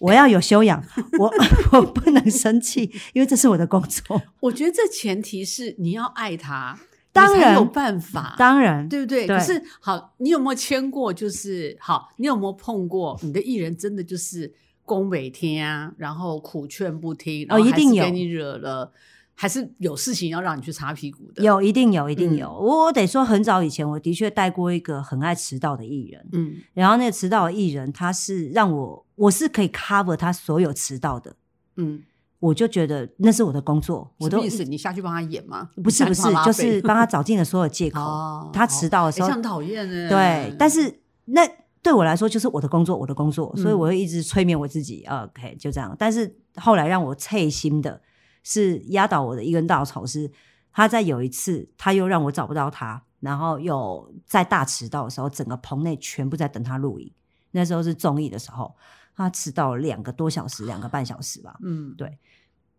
我要有修养，我我不能生气，因为这是我的工作。我觉得这前提是你要爱他，当然有办法，当然，对不对？对可是好，你有没有签过？就是好，你有没有碰过你的艺人真的就是宫每天啊，然后苦劝不听，哦然后还是一定有给你惹了，还是有事情要让你去擦屁股的。，有一定有一定嗯有。我我得说，很早以前我的确带过一个很爱迟到的艺人，嗯然后那个迟到的艺人，他是让我我是可以 cover 他所有迟到的，嗯，我就觉得那是我的工作，我都什么意思？你下去帮他演吗？不是不是就是帮他找尽了所有借口。哦，他迟到的时候哎这样很讨厌哎。对，但是那对我来说就是我的工作，我的工作，所以嗯我会一直催眠我自己。OK，就这样。但是后来让我脆心的是压倒我的一根稻草是，他在有一次他又让我找不到他，然后又在大迟到的时候，整个棚内全部在等他录影。那时候是综艺的时候，他迟到了两个多小时，两个半小时吧。嗯，对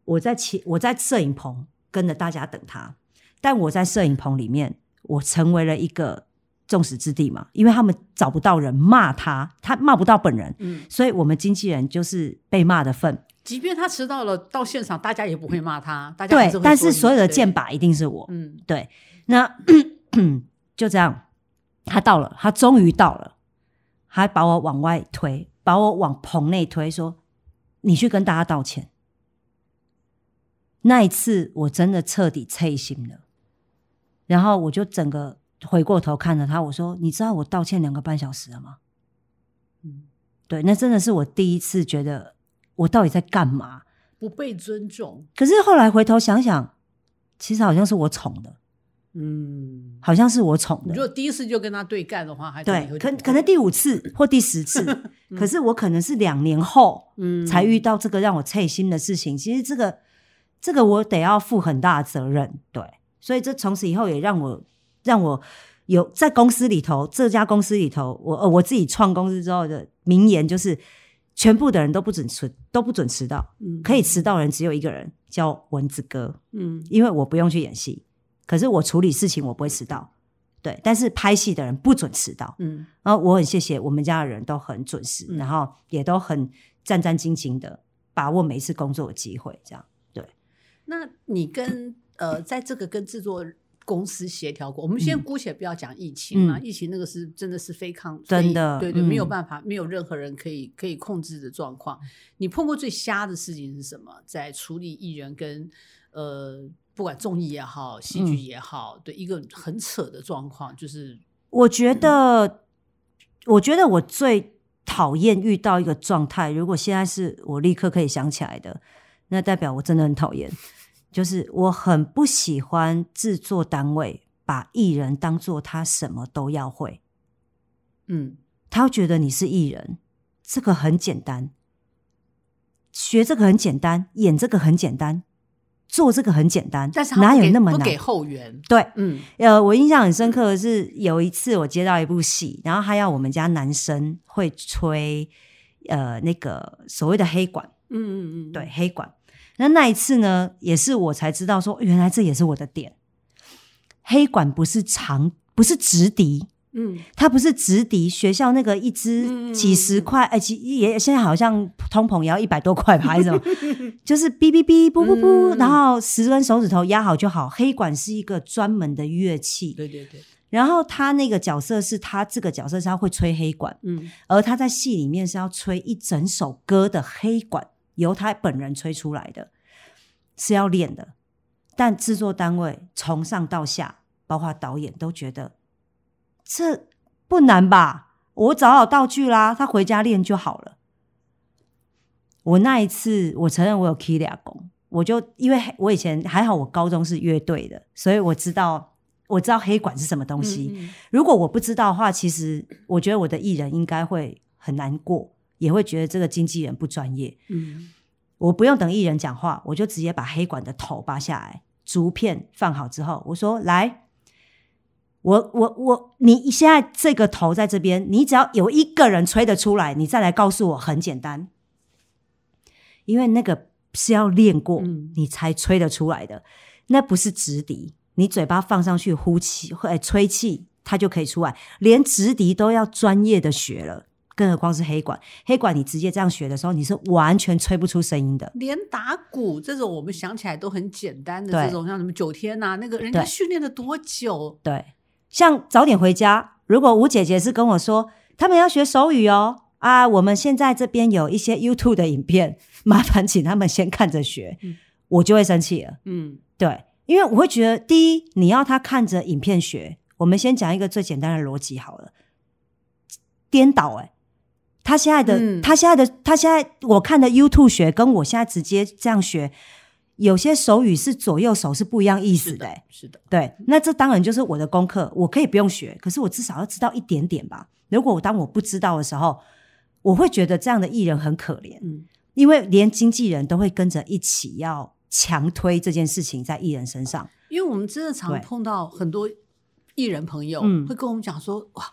我在前我在摄影棚跟着大家等他，但我在摄影棚里面，我成为了一个众矢之的嘛，因为他们找不到人骂他，他骂不到本人，嗯，所以我们经纪人就是被骂的份。即便他迟到了，到现场大家也不会骂他，大家还对但是所有的箭靶一定是我。嗯对，那 就这样，他到了，他终于到了，还把我往外推，把我往棚内推，说：“你去跟大家道歉。”那一次我真的彻底脆心了，然后我就整个回过头看着他，我说：“你知道我道歉两个半小时了吗嗯，？”对，那真的是我第一次觉得我到底在干嘛。不被尊重，可是后来回头想想，其实好像是我宠的，嗯，好像是我宠的如。果第一次就跟他对干的话，还对，可可能第五次或第十次，可是我可能是两年后嗯才遇到这个让我脆心的事情。其实这个这个我得要负很大的责任，对，所以这从此以后也让我让我有在公司里头这家公司里头，我呃我自己创公司之后的名言就是。全部的人都不准迟，都不准迟到。嗯可以迟到的人只有一个人，叫蚊子哥。嗯因为我不用去演戏，可是我处理事情我不会迟到。对，但是拍戏的人不准迟到。嗯然后我很谢谢我们家的人都很准时，嗯然后也都很战战兢兢的把握每一次工作的机会，这样。对那你跟呃，在这个跟制作公司协调过，我们先嗯姑且不要讲疫情疫情那个是真的是非抗，真的非对对，嗯没有办法，没有任何人可以可以控制的状况。你碰过最瞎的事情是什么？在处理艺人跟呃，不管综艺也好，戏剧嗯也好，对一个很扯的状况，就是我觉得，我觉得我最讨厌遇到一个状态，如果现在是我立刻可以想起来的，那代表我真的很讨厌。就是我很不喜欢制作单位把艺人当做他什么都要会。嗯他会觉得你是艺人，这个很简单，学这个很简单，演这个很简单，做这个很简单，但是哪有那么难不给？后援，对，嗯呃，我印象很深刻的是有一次我接到一部戏，然后他要我们家男生会吹呃那个所谓的黑管，嗯嗯嗯，对，黑管。那那一次呢，也是我才知道说，原来这也是我的点。黑管不是长，不是直笛，嗯它不是直笛，学校那个一支几十块，哎、其也现在好像通膨也要一百多块吧，还是什么？就是哔哔哔，啵啵啵，嗯然后十根手指头压好就好。黑管是一个专门的乐器，对对对，然后他那个角色是他这个角色是他会吹黑管，嗯而他在戏里面是要吹一整首歌的黑管，由他本人吹出来的，是要练的。但制作单位从上到下，包括导演都觉得这不难吧？我找好道具啦，他回家练就好了。我那一次，我承认我有 key 俩工，我就因为我以前还好，我高中是乐队的，所以我知道我知道黑管是什么东西。嗯嗯如果我不知道的话，其实我觉得我的艺人应该会很难过，也会觉得这个经纪人不专业。嗯。我不用等艺人讲话，我就直接把黑管的头拔下来，竹片放好之后，我说：“来，我我我，你现在这个头在这边，你只要有一个人吹得出来，你再来告诉我，很简单，因为那个是要练过，嗯。你才吹得出来的，那不是直笛，你嘴巴放上去呼气或呃吹气，它就可以出来，连直笛都要专业的学了。”更何况是黑管，黑管你直接这样学的时候，你是完全吹不出声音的。连打鼓这种我们想起来都很简单的对这种，像什么九天呐、那个人家对训练了多久？对，像早点回家，如果吴姐姐是跟我说他们要学手语哦，啊，我们现在这边有一些 YouTube 的影片，麻烦请他们先看着学，嗯我就会生气了。嗯对，因为我会觉得，第一，你要他看着影片学，我们先讲一个最简单的逻辑好了，颠倒哎、他现在的、嗯。他现在的他现在我看的 YouTube 学，跟我现在直接这样学，有些手语是左右手是不一样意思是的是的，对，那这当然就是我的功课，我可以不用学，可是我至少要知道一点点吧。如果我当我不知道的时候，我会觉得这样的艺人很可怜，嗯。因为连经纪人都会跟着一起要强推这件事情在艺人身上。因为我们真的常碰到很多艺人朋友嗯。会跟我们讲说，哇，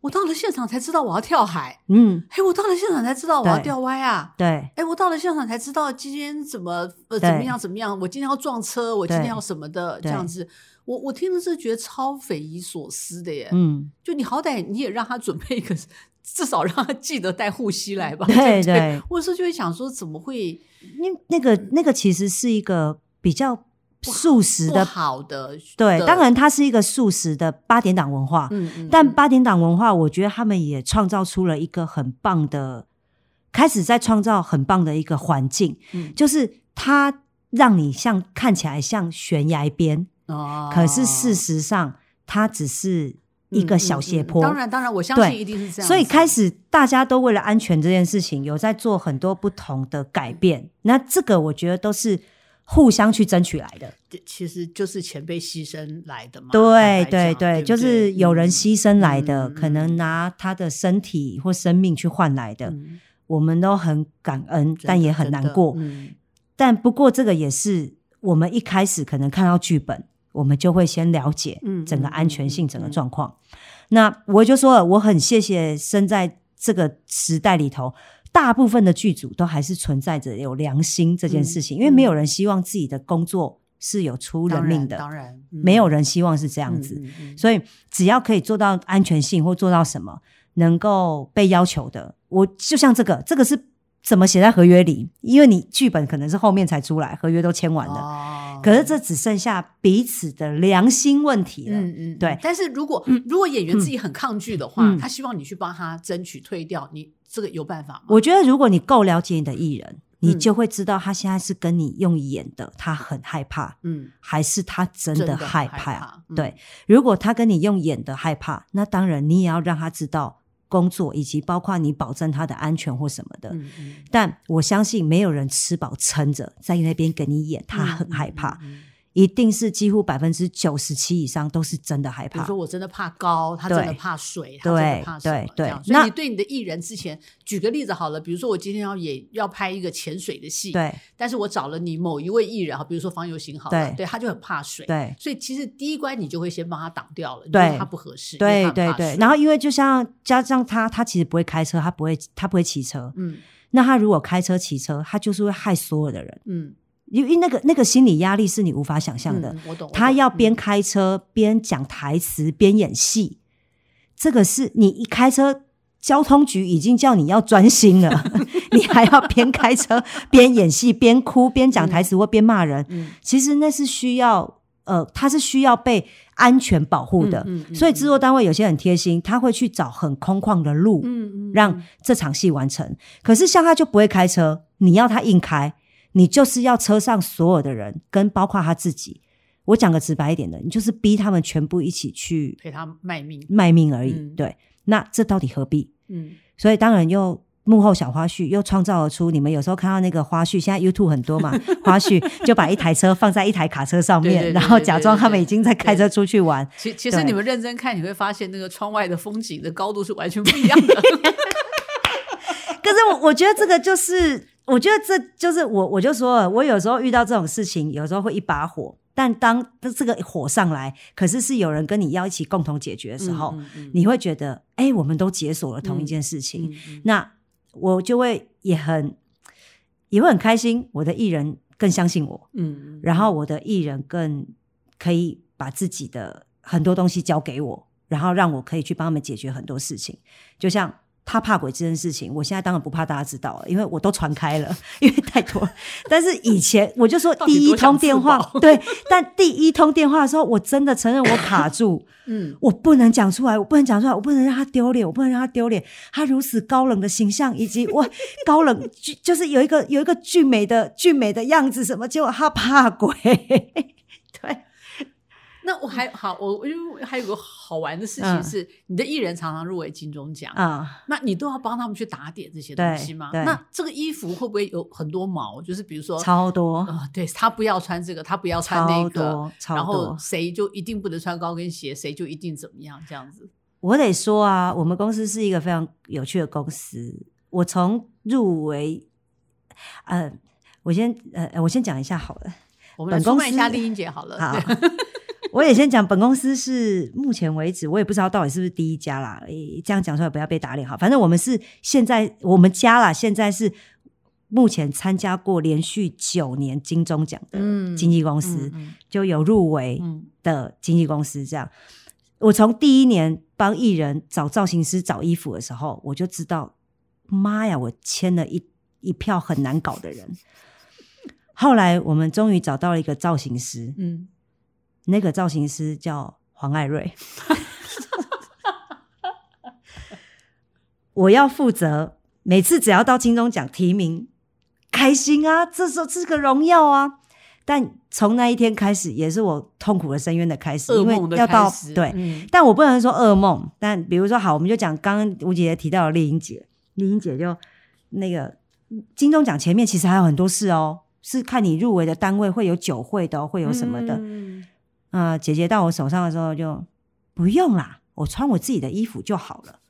我到了现场才知道我要跳海，嗯，哎，我到了现场才知道我要掉歪啊。对哎，我到了现场才知道今天怎么呃怎么样怎么样，我今天要撞车，我今天要什么的这样子，我我听的是觉得超匪夷所思的耶。嗯，就你好歹你也让他准备一个，至少让他记得带护膝来吧。对对对我有时候就会想说，怎么会那那个那个其实是一个比较素食的，好的？对，的当然它是一个素食的八点档文化，嗯嗯，但嗯八点档文化，我觉得他们也创造出了一个很棒的，开始在创造很棒的一个环境，嗯就是它让你像看起来像悬崖边，哦可是事实上它只是一个小斜坡。嗯嗯嗯当然，当然，我相对信一定是这样。所以开始大家都为了安全这件事情，有在做很多不同的改变。那这个我觉得都是互相去争取来的。其实就是前辈牺牲来的嘛。对对对，就是有人嗯牺牲来的，嗯可能拿他的身体或生命去换来的，嗯我们都很感恩，但也很难过。嗯但不过这个也是我们一开始可能看到剧本，我们就会先了解嗯整个嗯安全性、嗯整个嗯状况。那我就说了，我很谢谢生在这个时代里头。大部分的剧组都还是存在着有良心这件事情，因为没有人希望自己的工作是有出人命的，当然嗯。没有人希望是这这样子。所以只要可以做到安全性或做到什么能够被要求的，我就像这个，这个是怎么写在合约里？因为你剧本可能是后面才出来，合约都签完了，哦。可是这只剩下彼此的良心问题了。嗯嗯，对。嗯但是如果如果演员自己很抗拒的话，嗯。他希望你去帮他争取退掉，你这个有办法吗？我觉得如果你够了解你的艺人，你嗯就会知道他现在是跟你用演的，他很害怕。嗯，还是他真真的的害害怕？对，如果他跟你用演的害怕，那当然你也要让他知道工作以及包括你保证他的安全或什么的。嗯嗯但我相信没有人吃饱撑着在那边给你演，他很害怕，一定是几乎百分之九十七以上都是真的害怕。比如说。我真的怕高，他真的怕水，他真的怕什么对所以你对你的艺人之前，举个例子好了，比如说我今天要演要拍一个潜水的戏，，对。但是我找了你某一位艺人哈，比如说方游行好了，对。对，他就很怕水，对。所以其实第一关你就会先帮他挡掉了，你对他不合适，对对对，然后因为就像加上他，他其实不会开车，他不会他不会骑车。嗯。那他如果开车骑车，他就是会害所有的人，嗯因为那个那个心理压力是你无法想象的。嗯我懂，他要边嗯开车边讲台词边演戏，这个是你一开车，交通局已经叫你要专心了，你还要边开车边演戏边哭边讲台词或边骂人，嗯其实那是需要呃，他是需要被安全保护的。嗯嗯嗯所以制作单位有些很贴心，他会去找很空旷的路，嗯嗯让这场戏完成。可是像他就不会开车，你要他硬开，你就是要车上所有的人，跟包括他自己。我讲个直白一点的，你就是逼他们全部一起去陪他卖命，卖命而已。嗯对，那这到底何必？嗯所以当然又幕后小花絮又创造了出，你们有时候看到那个花絮，现在 YouTube 很多嘛，花絮就把一台车放在一台卡车上面，然后假装他们已经在开车出去玩。其其实你们认真看，你会发现那个窗外的风景的高度是完全不一样的。可是我我觉得这个就是，我觉得这就是我我就说了，我有时候遇到这种事情，有时候会一把火，但当这个火上来，可是是有人跟你要一起共同解决的时候，嗯嗯你会觉得，哎、我们都解锁了同一件事情，那我就会也很也会很开心，我的艺人更相信我，嗯，然后我的艺人更可以把自己的很多东西交给我，然后让我可以去帮他们解决很多事情，就像。他怕鬼这件事情，我现在当然不怕大家知道了，因为我都传开了，因为太多。但是以前我就说 第一通电话保，对，但第一通电话的时候，我真的承认我卡住，嗯，我不能讲出来，我不能讲出来，我不能让他丢脸，我不能让他丢脸。他如此高冷的形象，以及我高冷，就就是有一个有一个俊美的俊美的样子，什么，结果他怕鬼，对，那我还好，我因为还有个好玩的事情嗯是，你的艺人常常入围金钟奖，啊、那你都要帮他们去打点这些东西吗？那这个衣服会不会有很多毛？就是比如说，超多，呃，对他不要穿这个，他不要穿那超个然后多。谁就一定不能穿高跟鞋，谁就一定怎么样，这样子。我得说啊，我们公司是一个非常有趣的公司。我从入围，呃，我先呃，我先讲一下好了。我们出卖一下司丽英姐好了。我也先讲，本公司是目前为止，我也不知道到底是不是第一家啦。诶，这样讲出来不要被打脸哈。反正我们是现在我们家啦，现在是目前参加过连续九年金钟奖的嗯经纪公司，嗯就有入围嗯的经纪公司。这样，我从第一年帮艺人找造型师找衣服的时候，我就知道，妈呀，我签了一一票很难搞的人。后来我们终于找到了一个造型师，嗯，那个造型师叫黄爱瑞。我要负责，每次只要到金钟奖提名，开心啊，这时候这是个荣耀啊。但从那一天开始，也是我痛苦的深渊的开始，因为噩梦的要到开始对，嗯但我不能说噩梦。但比如说，好，我们就讲刚刚吴姐姐提到的丽英姐，丽英姐就那个金钟奖前面其实还有很多事哦，是看你入围的单位会有酒会的、哦，会有什么的。嗯呃，姐姐到我手上的时候就不用啦，我穿我自己的衣服就好了。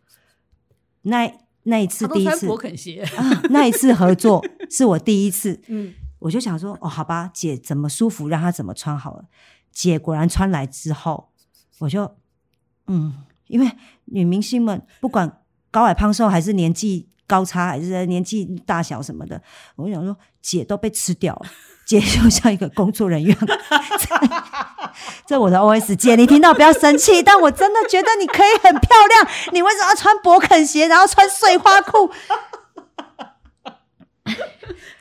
那那一次第一次勃肯鞋。啊，那一次合作 是我第一次，嗯，我就想说，哦，好吧，姐怎么舒服让她怎么穿好了。姐果然穿来之后，我就嗯，因为女明星们不管高矮胖瘦，还是年纪高差，还是年纪大小什么的，我就想说，姐都被吃掉了，姐就像一个工作人员。这我的 OS 姐，你听到不要生气，但我真的觉得你可以很漂亮，你为什么要穿勃肯鞋，然后穿碎花裤？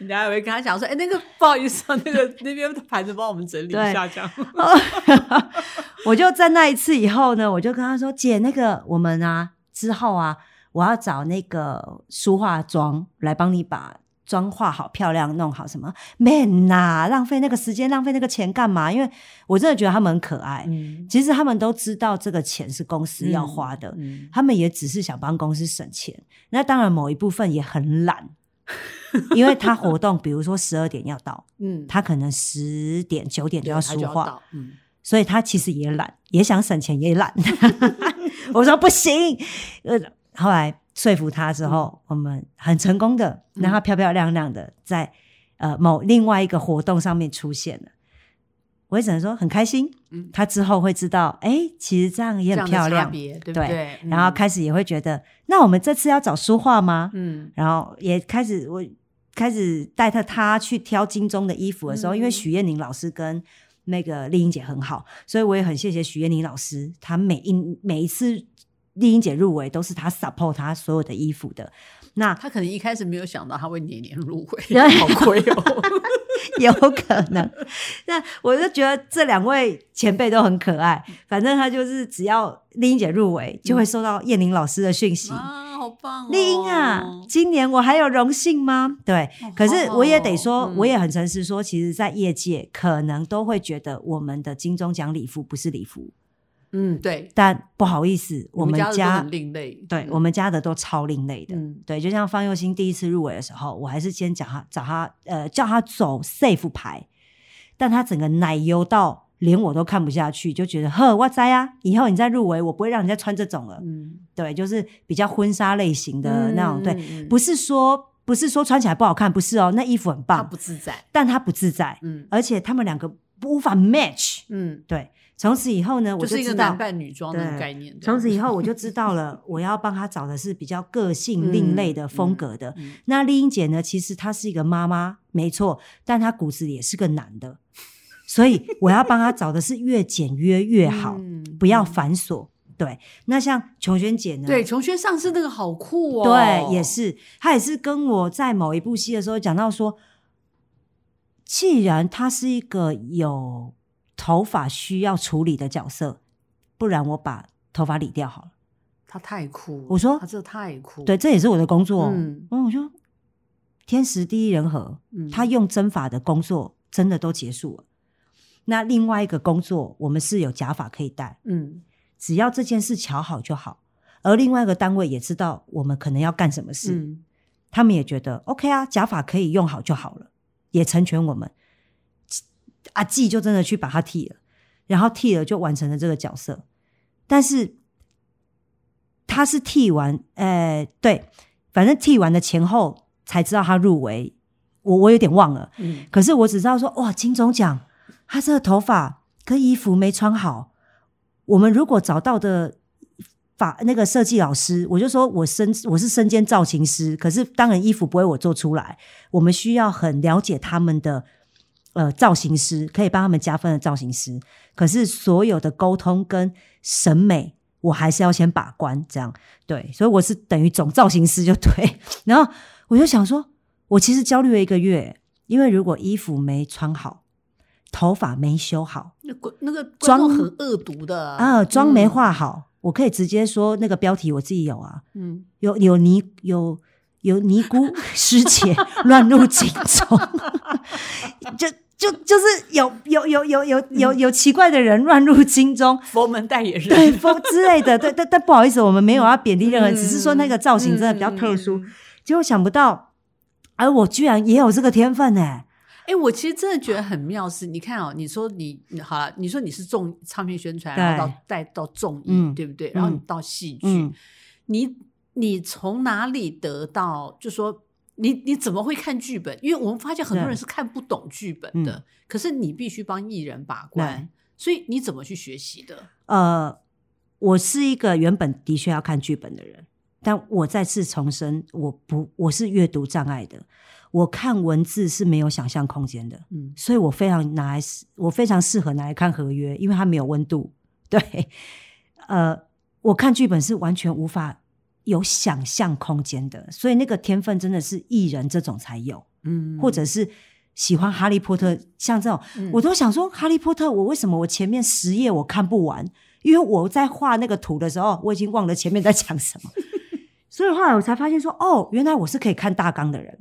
你等下会跟他讲说，哎，那个不好意思啊，那个那边盘子帮我们整理一下，这样。我就在那一次以后呢，我就跟他说：“姐，那个我们啊，之后啊，我要找那个梳化妆来帮你把妆化好、漂亮弄好。什么？man 呐，浪费那个时间，浪费那个钱干嘛？因为我真的觉得他们很可爱。嗯，其实他们都知道这个钱是公司要花的，嗯他们也只是想帮公司省钱。那当然，某一部分也很懒，因为他活动，比如说十二点要到，嗯，他可能十点、九点就要梳化。他就到，嗯，所以他其实也懒，也想省钱，也懒。我说不行，呃，后来说服他之后，我们很成功的让他漂漂亮亮的在呃某另外一个活动上面出现了。我也只能说很开心，嗯。他之后会知道，哎，其实这样也很漂亮，别对不对对？然后嗯，开始也会觉得，那我们这次要找书画吗？嗯。然后也开始我开始带他他去挑金钟的衣服的时候，嗯因为许燕玲老师跟那个丽英姐很好，所以我也很谢谢许燕玲老师，她每一每一次丽英姐入围都是她 support 她所有的衣服的。那她可能一开始没有想到她会年年入围，好亏哦。有可能，那我就觉得这两位前辈都很可爱。反正她就是只要丽英姐入围，就会收到燕玲老师的讯息。啊，好棒哦！丽英啊，今年我还有荣幸吗？对，哦可是我也得说，嗯我也很诚实说，其实，在业界可能都会觉得我们的金钟奖礼服不是礼服，嗯，对，但不好意思，我们家另类，对我们家的都超另类的。嗯对，就像方佑兴第一次入围的时候，我还是先讲他找他呃叫他走 safe 牌，但他整个奶油到连我都看不下去，就觉得呵，我栽啊，以后你再入围，我不会让你再穿这种了。嗯对，就是比较婚纱类型的那种，对，对不是说不是说穿起来不好看，不是哦，那衣服很他棒，不自在，但他不自在，嗯而且他们两个无法 match。嗯，对，从此以后呢，我知道就是一个男，扮女装的对概念。从此以后我就知道了，我要帮他找的是比较个性、另类的风格的。嗯那丽英姐呢，其实她是一个妈妈，没错，但她骨子里也是个男的，所以我要帮她找的是越简约越好，嗯不要繁琐。对，那像琼轩姐呢？对，琼轩上次那个好酷哦，对，也是，她也是跟我在某一部戏的时候讲到说，既然她是一个有头发需要处理的角色，不然我把头发理掉好了。他太酷，我说他这太酷，对，，这也是我的工作哦。嗯嗯，我说天时地利人和，嗯他用针法的工作真的都结束了。那另外一个工作，我们是有假发可以戴，嗯只要这件事瞧好就好。而另外一个单位也知道我们可能要干什么事，嗯他们也觉得 OK 啊，假发可以用好就好了，也成全我们。阿纪就真的去把他剃了，然后剃了就完成了这个角色。但是他是剃完，呃，对，反正剃完的前后才知道他入围，我我有点忘了。嗯可是我只知道说，哇，金钟奖，他这个头发跟衣服没穿好。我们如果找到的法那个设计老师，我就说我身我是身兼造型师，可是当然衣服不会我做出来，我们需要很了解他们的呃造型师，可以帮他们加分的造型师。可是所有的沟通跟审美，我还是要先把关，这样对，所以我是等于总造型师就对。然后我就想说，我其实焦虑了一个月，因为如果衣服没穿好，头发没修好，那观那个妆众很恶毒的啊，妆没，化好，我可以直接说那个标题我自己有啊，嗯，有有尼有有尼姑师姐 乱入井中，就就就是有有有有有有有奇怪的人乱入京中。嗯佛门代言人，对，佛之类的，对，但但不好意思，我们没有要贬低任何人，嗯只是说那个造型真的比较特殊。结果想不到，而我居然也有这个天分呢、哎、我其实真的觉得很妙是，你看哦，你说你你好了，你说你是重唱片宣传，然后到带到综艺，嗯对不对？然后你嗯到戏剧，嗯你你从哪里得到？就说你你怎么会看剧本？因为我们发现很多人是看不懂剧本的，嗯可是你必须帮艺人把关，所以你怎么去学习的？呃，我是一个原本的确要看剧本的人，但我再次重申，我不，我是阅读障碍的，我看文字是没有想象空间的，嗯所以我非常拿来，我非常适合拿来看合约，因为它没有温度。对，呃，我看剧本是完全无法有想象空间的，所以那个天分真的是艺人这种才有，嗯或者是。喜欢哈利波特，像这种，嗯我都想说，哈利波特，我为什么我前面十页我看不完？因为我在画那个图的时候，我已经忘了前面在讲什么，所以后来我才发现说，哦，原来我是可以看大纲的人。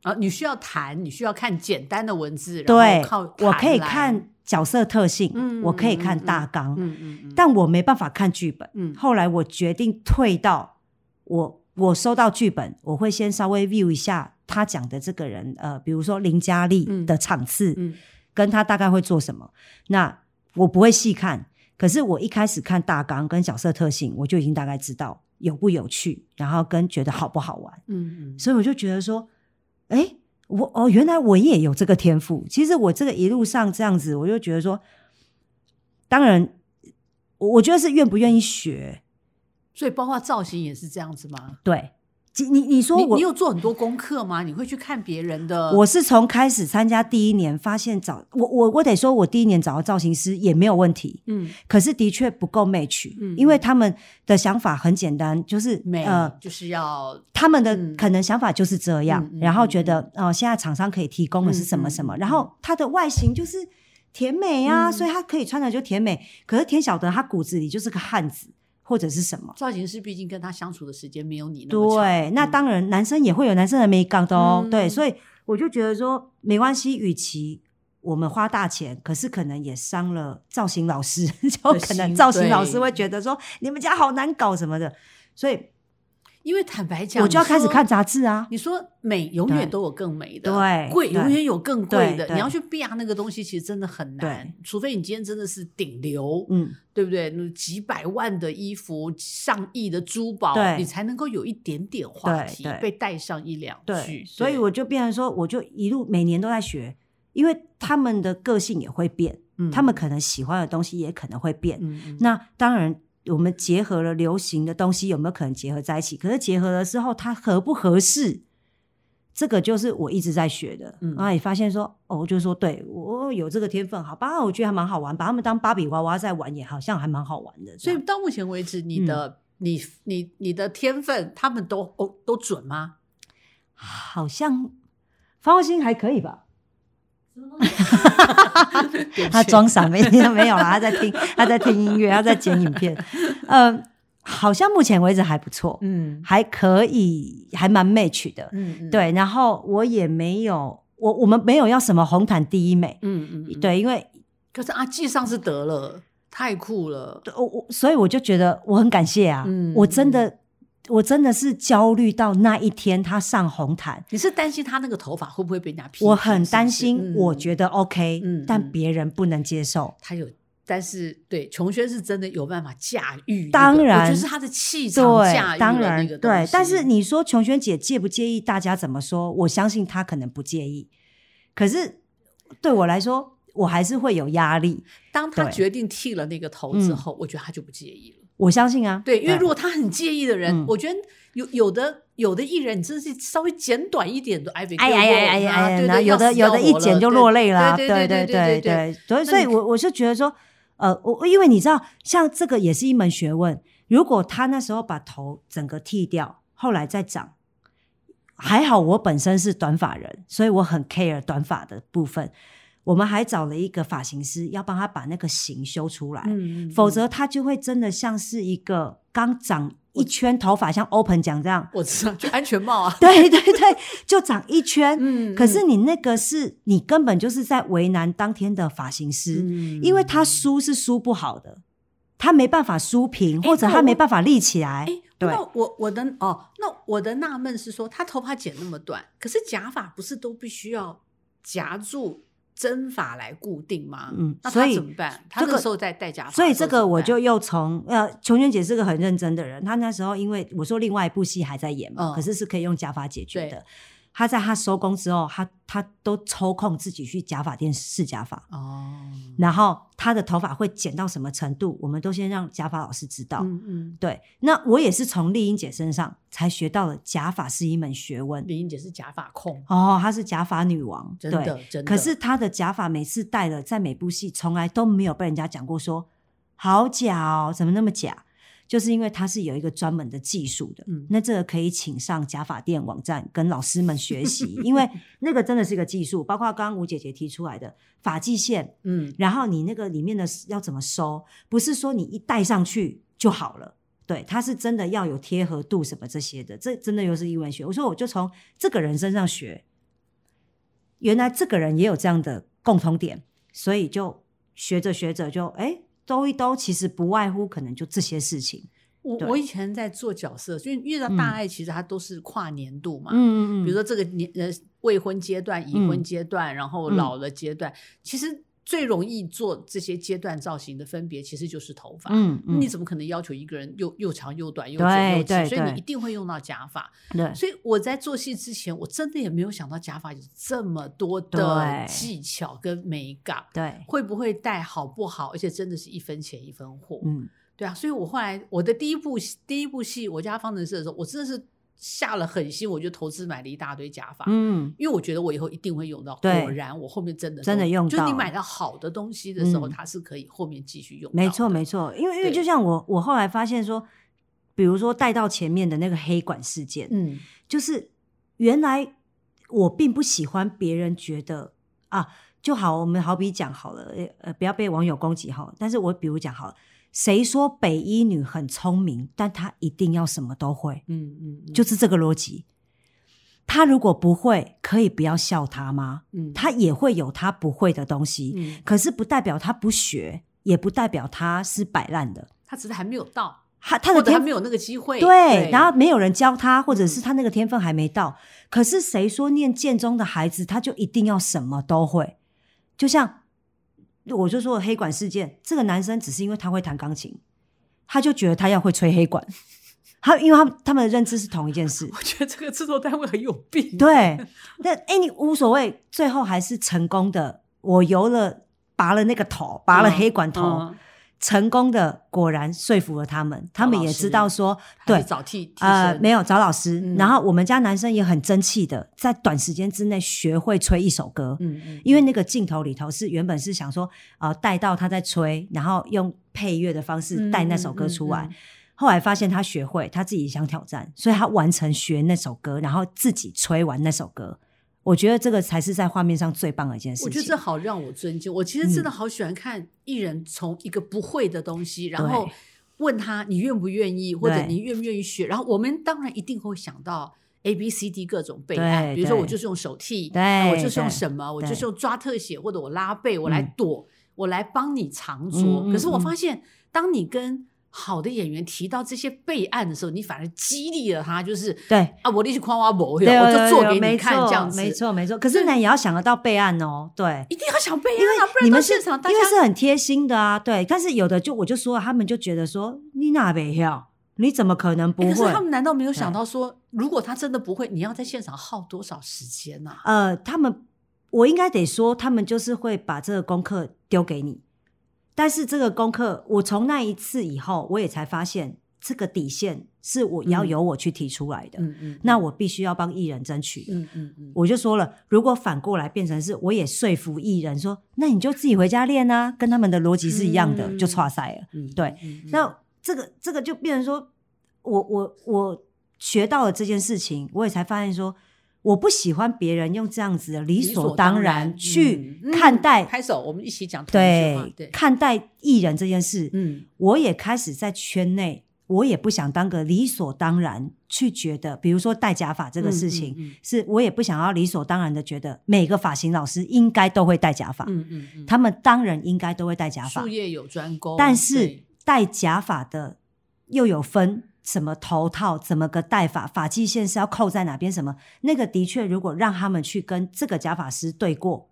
啊，你需要谈，你需要看简单的文字，然对后靠，我可以，看角色特性，嗯我可以看大纲，嗯嗯嗯，但我没办法看剧本。嗯后来我决定退到我我收到剧本，我会先稍微 view 一下他讲的这个人，呃，比如说林嘉丽嗯的场次，嗯跟他大概会做什么。那我不会细看，可是我一开始看大纲跟角色特性，我就已经大概知道有不有趣，然后跟觉得好不好玩。嗯嗯，所以我就觉得说，哎，我哦，原来我也有这个天赋。其实我这个一路上这样子，我就觉得说，当然，我我觉得是愿不愿意学。所以包括造型也是这样子吗？对，你你说你我你有做很多功课吗？你会去看别人的？我是从开始参加第一年发现找我我我得说，我第一年找到造型师也没有问题，嗯可是的确不够 match，、嗯因为他们的想法很简单，就是美呃，就是要他们的嗯可能想法就是这样，然后觉得哦、现在厂商可以提供的是什么什么，然后它的外形就是甜美啊，嗯所以他可以穿的就甜美。可是田晓得他骨子里就是个汉子或者是什么。造型师，毕竟跟他相处的时间没有你那么长。对，那嗯当然男生也会有男生的美感的哦。嗯对，所以我就觉得说没关系，与其。我们花大钱，可是可能也伤了造型老师，就可能造型老师会觉得说你们家好难搞什么的，所以因为坦白讲，我就要开始看杂志啊。你说美永远都有更美的，对对贵永远有更贵的。你要去避啊那个东西，其实真的很难，除非你今天真的是顶流，嗯，对不对？那几百万的衣服、上亿的珠宝，对你才能够有一点点话题被带上一两句。，所以我就变成说，我就一路每年都在学，因为他们的个性也会变，嗯他们可能喜欢的东西也可能会变。嗯嗯那当然，我们结合了流行的东西，有没有可能结合在一起？可是结合了之后，它合不合适？这个就是我一直在学的，嗯然后也发现说，哦，我就说对我有这个天分，好吧，我觉得还蛮好玩，把他们当芭比娃娃在玩，也好像还蛮好玩的。所以到目前为止，你的、你你你的天分，他们都哦都准吗？好像方心还可以吧？什么东西？对不起他装傻没没有啦，他在听 他在听音乐，他在剪影片，呃，好像目前为止还不错，嗯还可以，还蛮 match 的。嗯嗯，对，然后我也没有，我我们没有要什么红毯第一美，嗯嗯嗯，。对，因为可是阿纪上是得了，太酷了。我我所以我就觉得我很感谢啊，嗯我真的我真的是焦虑到那一天他上红毯，你是担心他那个头发会不会被人家批？我很担是是心，我觉得 OK，、嗯嗯但别人不能接受。他有，但是对琼轩是真的有办法驾驭那个、当然我觉得是他的气场驾驭对，当然。对，但是你说琼轩姐介不介意大家怎么说？我相信她可能不介意，可是对我来说，我还是会有压力。当他决定剃了那个头之后，我觉得他就不介意了。我相信啊，对，因为如果他很介意的人，嗯。我觉得有有的有的艺人，你真的是稍微剪短一点都哎哎呀哎呀哎呀哎呀，然后对对，有的有的一剪就落泪啦，对对对对对对，所以所以我我是觉得说，呃，我因为你知道，像这个也是一门学问，如果他那时候把头整个剃掉，后来再长，还好我本身是短发人，所以我很 care 短发的部分。我们还找了一个发型师，要帮他把那个型修出来，否嗯则他就会真的像是一个刚长一圈头发，像 open 讲这样，我知道，就安全帽啊，对对对，就长一圈。嗯。可是你那个是你根本就是在为难当天的发型师，嗯。因为他梳是梳不好的，他没办法梳平，或者他没办法立起来。哎，那我我的哦，那我的纳闷是说，他头发剪那么短，可是假发不是都必须要夹住真法来固定吗？那他嗯所以怎么办？他这个那时候在戴假发所以这个我就又从呃，琼娟姐是个很认真的人，她那时候因为我说另外一部戏还在演嘛，嗯可是是可以用假发解决对的。她在她收工之后，她她都抽空自己去假发店试假发，哦，然后她的头发会剪到什么程度，我们都先让假发老师知道。嗯嗯，对，那我也是从丽英姐身上才学到了假发是一门学问。丽英姐是假发控，哦，她是假发女王，真对的真的。可是她的假发每次戴了，在每部戏从来都没有被人家讲过说好假哦，怎么那么假？就是因为它是有一个专门的技术的，嗯那这个可以请上假发店网站跟老师们学习，因为那个真的是一个技术，包括刚刚吴姐姐提出来的发际线，嗯然后你那个里面的要怎么收，不是说你一戴上去就好了。对，它是真的要有贴合度什么这些的，这真的又是一文学。我说我就从这个人身上学，原来这个人也有这样的共同点，所以就学着学着就哎兜一兜，其实不外乎可能就这些事情。我我以前在做角色，所以遇到大爱其实它都是跨年度嘛，嗯嗯嗯，比如说这个年呃未婚阶段、已婚阶段，然后嗯。老了阶段，其实最容易做这些阶段造型的分别，其实就是头发。嗯嗯，你怎么可能要求一个人又又长又短又对卷又对直？所以你一定会用到假发。对所以我在做戏之前，我真的也没有想到假发有这么多的技巧跟美感，对，会不会戴好不好，而且真的是一分钱一分货。嗯对啊，所以我后来我的第一部戏第一部戏《我家方程式》的时候，我真的是下了狠心，我就投资买了一大堆假发，嗯因为我觉得我以后一定会用到。对果然我后面真的真的用到就你买到好的东西的时候，嗯它是可以后面继续用到。没错没错，因为因为就像我我后来发现说，比如说带到前面的那个黑管事件，嗯就是原来我并不喜欢别人觉得啊，就好，我们好比讲好了，呃呃，不要被网友攻击哈。但是我比如讲好了，谁说北医女很聪明，但她一定要什么都会，嗯嗯，嗯就是这个逻辑。她如果不会，可以不要笑她吗？嗯她也会有她不会的东西，嗯，可是不代表她不学，也不代表她是摆烂的。她只是还没有到，她她的天或者还没有那个机会。对，然后没有人教她，或者嗯是她那个天分还没到。可是谁说念建中的孩子他就一定要什么都会？就像我就说黑管事件，这个男生只是因为他会弹钢琴，他就觉得他要会吹黑管。他因为他们他们的认知是同一件事，我觉得这个制作单位很有病。对。那哎，你无所谓，最后还是成功的。我游了，拔了那个头，拔了黑管头，嗯成功的果然说服了他们，他们也知道说，对是找替替呃，没有找老师，嗯。然后我们家男生也很争气的，在短时间之内学会吹一首歌，嗯嗯，因为那个镜头里头是原本是想说，呃，带到他在吹，然后用配乐的方式带那首歌出来。嗯嗯嗯。后来发现他学会，他自己想挑战，所以他完成学那首歌，然后自己吹完那首歌。我觉得这个才是在画面上最棒的一件事情。我觉得这好让我尊敬。我其实真的好喜欢看艺人从一个不会的东西，然后对问他你愿不愿意，或者你愿不愿意学。然后我们当然一定会想到 A B C D 各种备案，比如说我就是用手替，我就是用什么，我就是用抓特写，或者我拉背，我来嗯躲，我来帮你藏拙。可是我嗯发现，当你跟好的演员提到这些备案的时候，你反而激励了他，就是对。啊，我力去夸我我对我就做没给你看，错这样子没错没错。可是呢，也要想得到备案哦，对，一定要想备案啊，不然到你们现场大家因为是很贴心的啊，对。但是有的就我就说，他们就觉得说你哪没要，你怎么可能不会？欸可是他们难道没有想到说，如果他真的不会，你要在现场耗多少时间呢、呃，他们我应该得说，他们就是会把这个功课丢给你，但是这个功课，我从那一次以后，我也才发现这个底线是我要嗯。由我去提出来的，嗯嗯那我必须要帮艺人争取。嗯嗯嗯，我就说了，如果反过来变成是我也说服艺人说，那你就自己回家练啊，跟他们的逻辑是一样的，嗯就岔赛了。嗯对，那这个这个就变成说，我我我学到了这件事情，我也才发现说，我不喜欢别人用这样子的理所当然去嗯看待，嗯拍手，我们一起讲对对，看待艺人这件事。嗯。我也开始在圈内，我也不想当个理所当然去觉得，比如说戴假发这个事情，嗯。是我也不想要理所当然的觉得每个发型老师应该都会戴假发，嗯嗯嗯，他们当然应该都会戴假发术，业有专攻，但是戴假发的又有分什么头套，怎么个戴法，发际线是要扣在哪边，什么那个的确，如果让他们去跟这个假发师对过。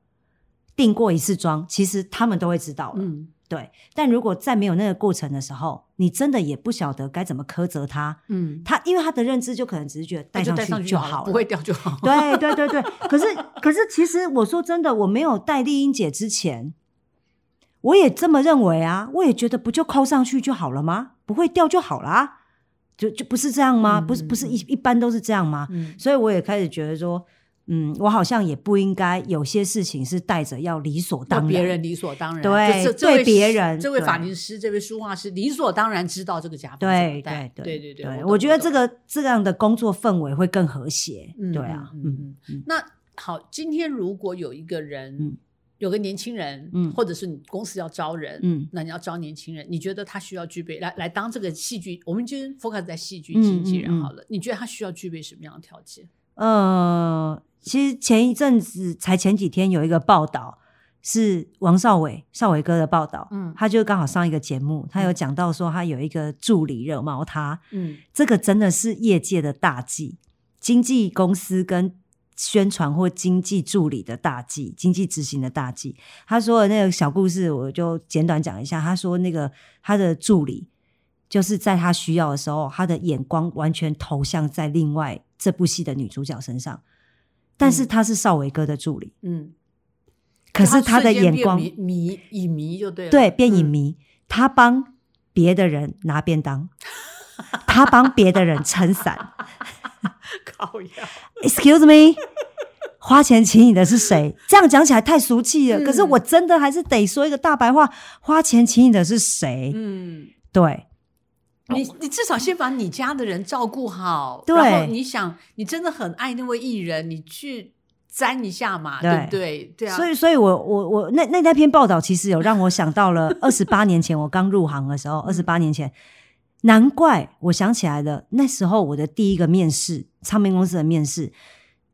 定过一次妆，其实他们都会知道了。嗯对，但如果在没有那个过程的时候，你真的也不晓得该怎么苛责他。嗯，他因为他的认知就可能只是觉得戴上去就好了，不会掉就好。对对对对，可是可是，其实我说真的，我没有戴丽英姐之前，我也这么认为啊，我也觉得不就扣上去就好了吗？不会掉就好啦，就就不是这样吗？嗯不是不是一一般都是这样吗？嗯。所以我也开始觉得说，嗯，我好像也不应该有些事情是带着要理所当然，别人理所当然，对对别人这位对。法律师、这位书画师理所当然知道这个假发对怎么戴对对对对，我觉得这个这样的工作氛围会更和谐。嗯对啊，嗯嗯嗯。嗯。那好，今天如果有一个人，嗯有个年轻人，嗯或者是你公司要招人，嗯那你要招年轻人，你觉得他需要具备来来当这个戏剧？我们今天 focus 在戏剧嗯经纪人好了，你觉得他需要具备什么样的条件？呃，其实前一阵子才前几天有一个报道，是王少伟少伟哥的报道，嗯他就刚好上一个节目，他有讲到说他有一个助理惹毛他，嗯这个真的是业界的大忌，经纪公司跟宣传或经济助理的大忌，经济执行的大忌。他说的那个小故事，我就简短讲一下。他说那个他的助理就是在他需要的时候，他的眼光完全投向在另外这部戏的女主角身上，但是他是邵伟哥的助理，嗯，可是他的眼光迷迷影迷就对了，对变影嗯迷，他帮别的人拿便当，他帮别的人撑伞。靠呀，Excuse me，花钱请你的是谁？这样讲起来太俗气了。嗯可是我真的还是得说一个大白话：花钱请你的是谁？嗯。对你你至少先把你家的人照顾好，对然后你想你真的很爱那位艺人，你去沾一下嘛，对对不对？对啊，所以，所以我我我那那那篇报道其实有让我想到了 二十八年前我刚入行的时候，二十八年前，难怪我想起来了，那时候我的第一个面试，唱片公司的面试，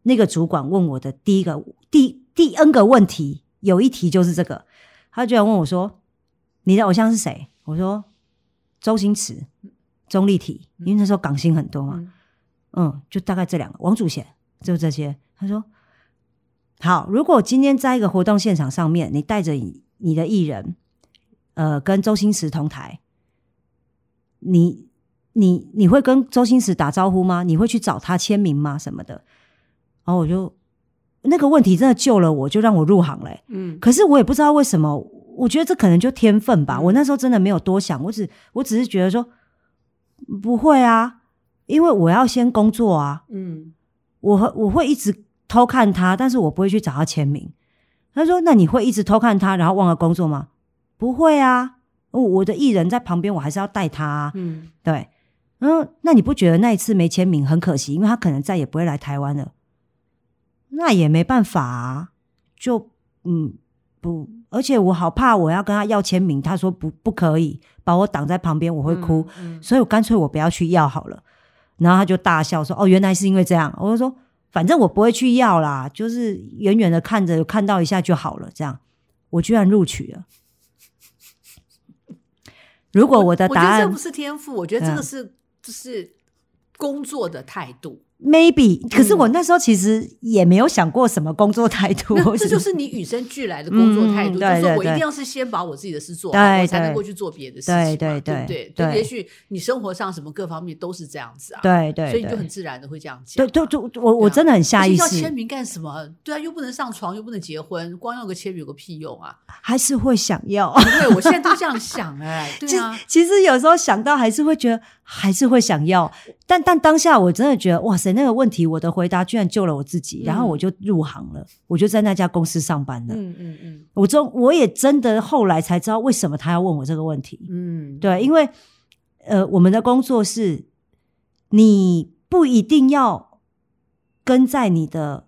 那个主管问我的第一个第第 N 个问题，有一题就是这个，他居然问我说：“你的偶像是谁？”我说：“周星驰、钟丽缇，因为那时候港星很多嘛。”嗯，就大概这两个，王祖贤就这些。他说：“好，如果今天在一个活动现场上面，你带着你的艺人，呃，跟周星驰同台，你你你会跟周星驰打招呼吗？你会去找他签名吗？什么的？”然后我就那个问题真的救了我，就让我入行嘞、嗯可是我也不知道为什么我觉得这可能就天分吧。嗯我那时候真的没有多想，我只我只是觉得说不会啊，因为我要先工作啊，嗯我会我会一直偷看他，但是我不会去找他签名。他说：“那你会一直偷看他，然后忘了工作吗？”不会啊，我我的艺人在旁边，我还是要带他、啊。嗯对，然后那你不觉得那一次没签名很可惜？因为他可能再也不会来台湾了。那也没办法啊，就嗯不，而且我好怕我要跟他要签名，他说不不可以，把我挡在旁边，我会哭，嗯所以我干脆我不要去要好了。然后他就大笑说：“哦，原来是因为这样。”我就说：“反正我不会去要啦，就是远远的看着，看到一下就好了。”这样，我居然录取了。如果我的答案我觉得这不是天赋，我觉得这个嗯是就是工作的态度。maybe，可是我嗯那时候其实也没有想过什么工作态度，那 这就是你与生俱来的工作态度，嗯就是我一定要是先把我自己的事做好，对我才能对够去做别的事情嘛，对对对不对？就也许你生活上什么各方面都是这样子啊，对对所以你就很自然的会这样讲对啊。对对，我我真的很下意识要签，名干什么？对啊，又不能上床，又不能结婚，光要个签名有个屁用啊！还是会想要。对，我现在都这样 想哎，对啊，其实有时候想到还是会觉得，还是会想要，但但当下我真的觉得，哇塞，那个问题我的回答居然救了我自己，然后嗯我就入行了，我就在那家公司上班了。嗯嗯嗯我真我也真的后来才知道为什么他要问我这个问题。嗯，对，因为呃，我们的工作是，你不一定要跟在你的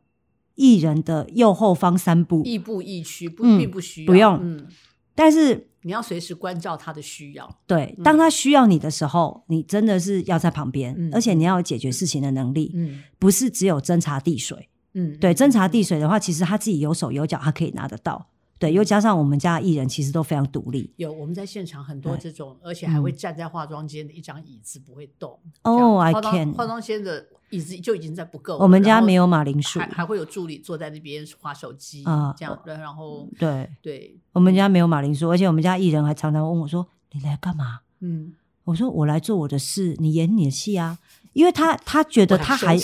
艺人的右后方三步，亦步亦趋，不嗯并不需要，不用嗯，但是你要随时关照他的需要。对，嗯当他需要你的时候，你真的是要在旁边，嗯而且你要有解决事情的能力，嗯不是只有侦查递水。嗯，对，侦查嗯递水的话，其实他自己有手有脚，他可以拿得到。对，又加上我们家的艺人其实都非常独立。有我们在现场很多对这种，而且还会嗯站在化妆间的一张椅子不会动。哦 I can 化妆间的椅子就已经在不够。我们家没有马铃薯还还会有助理坐在那边划手机啊这样，然后对，对，我们家没有马铃薯，而且我们家艺人还常常问我说：“你来干嘛嗯，？”我说：“我来做我的事，你演你的戏啊。”因为他他觉得他还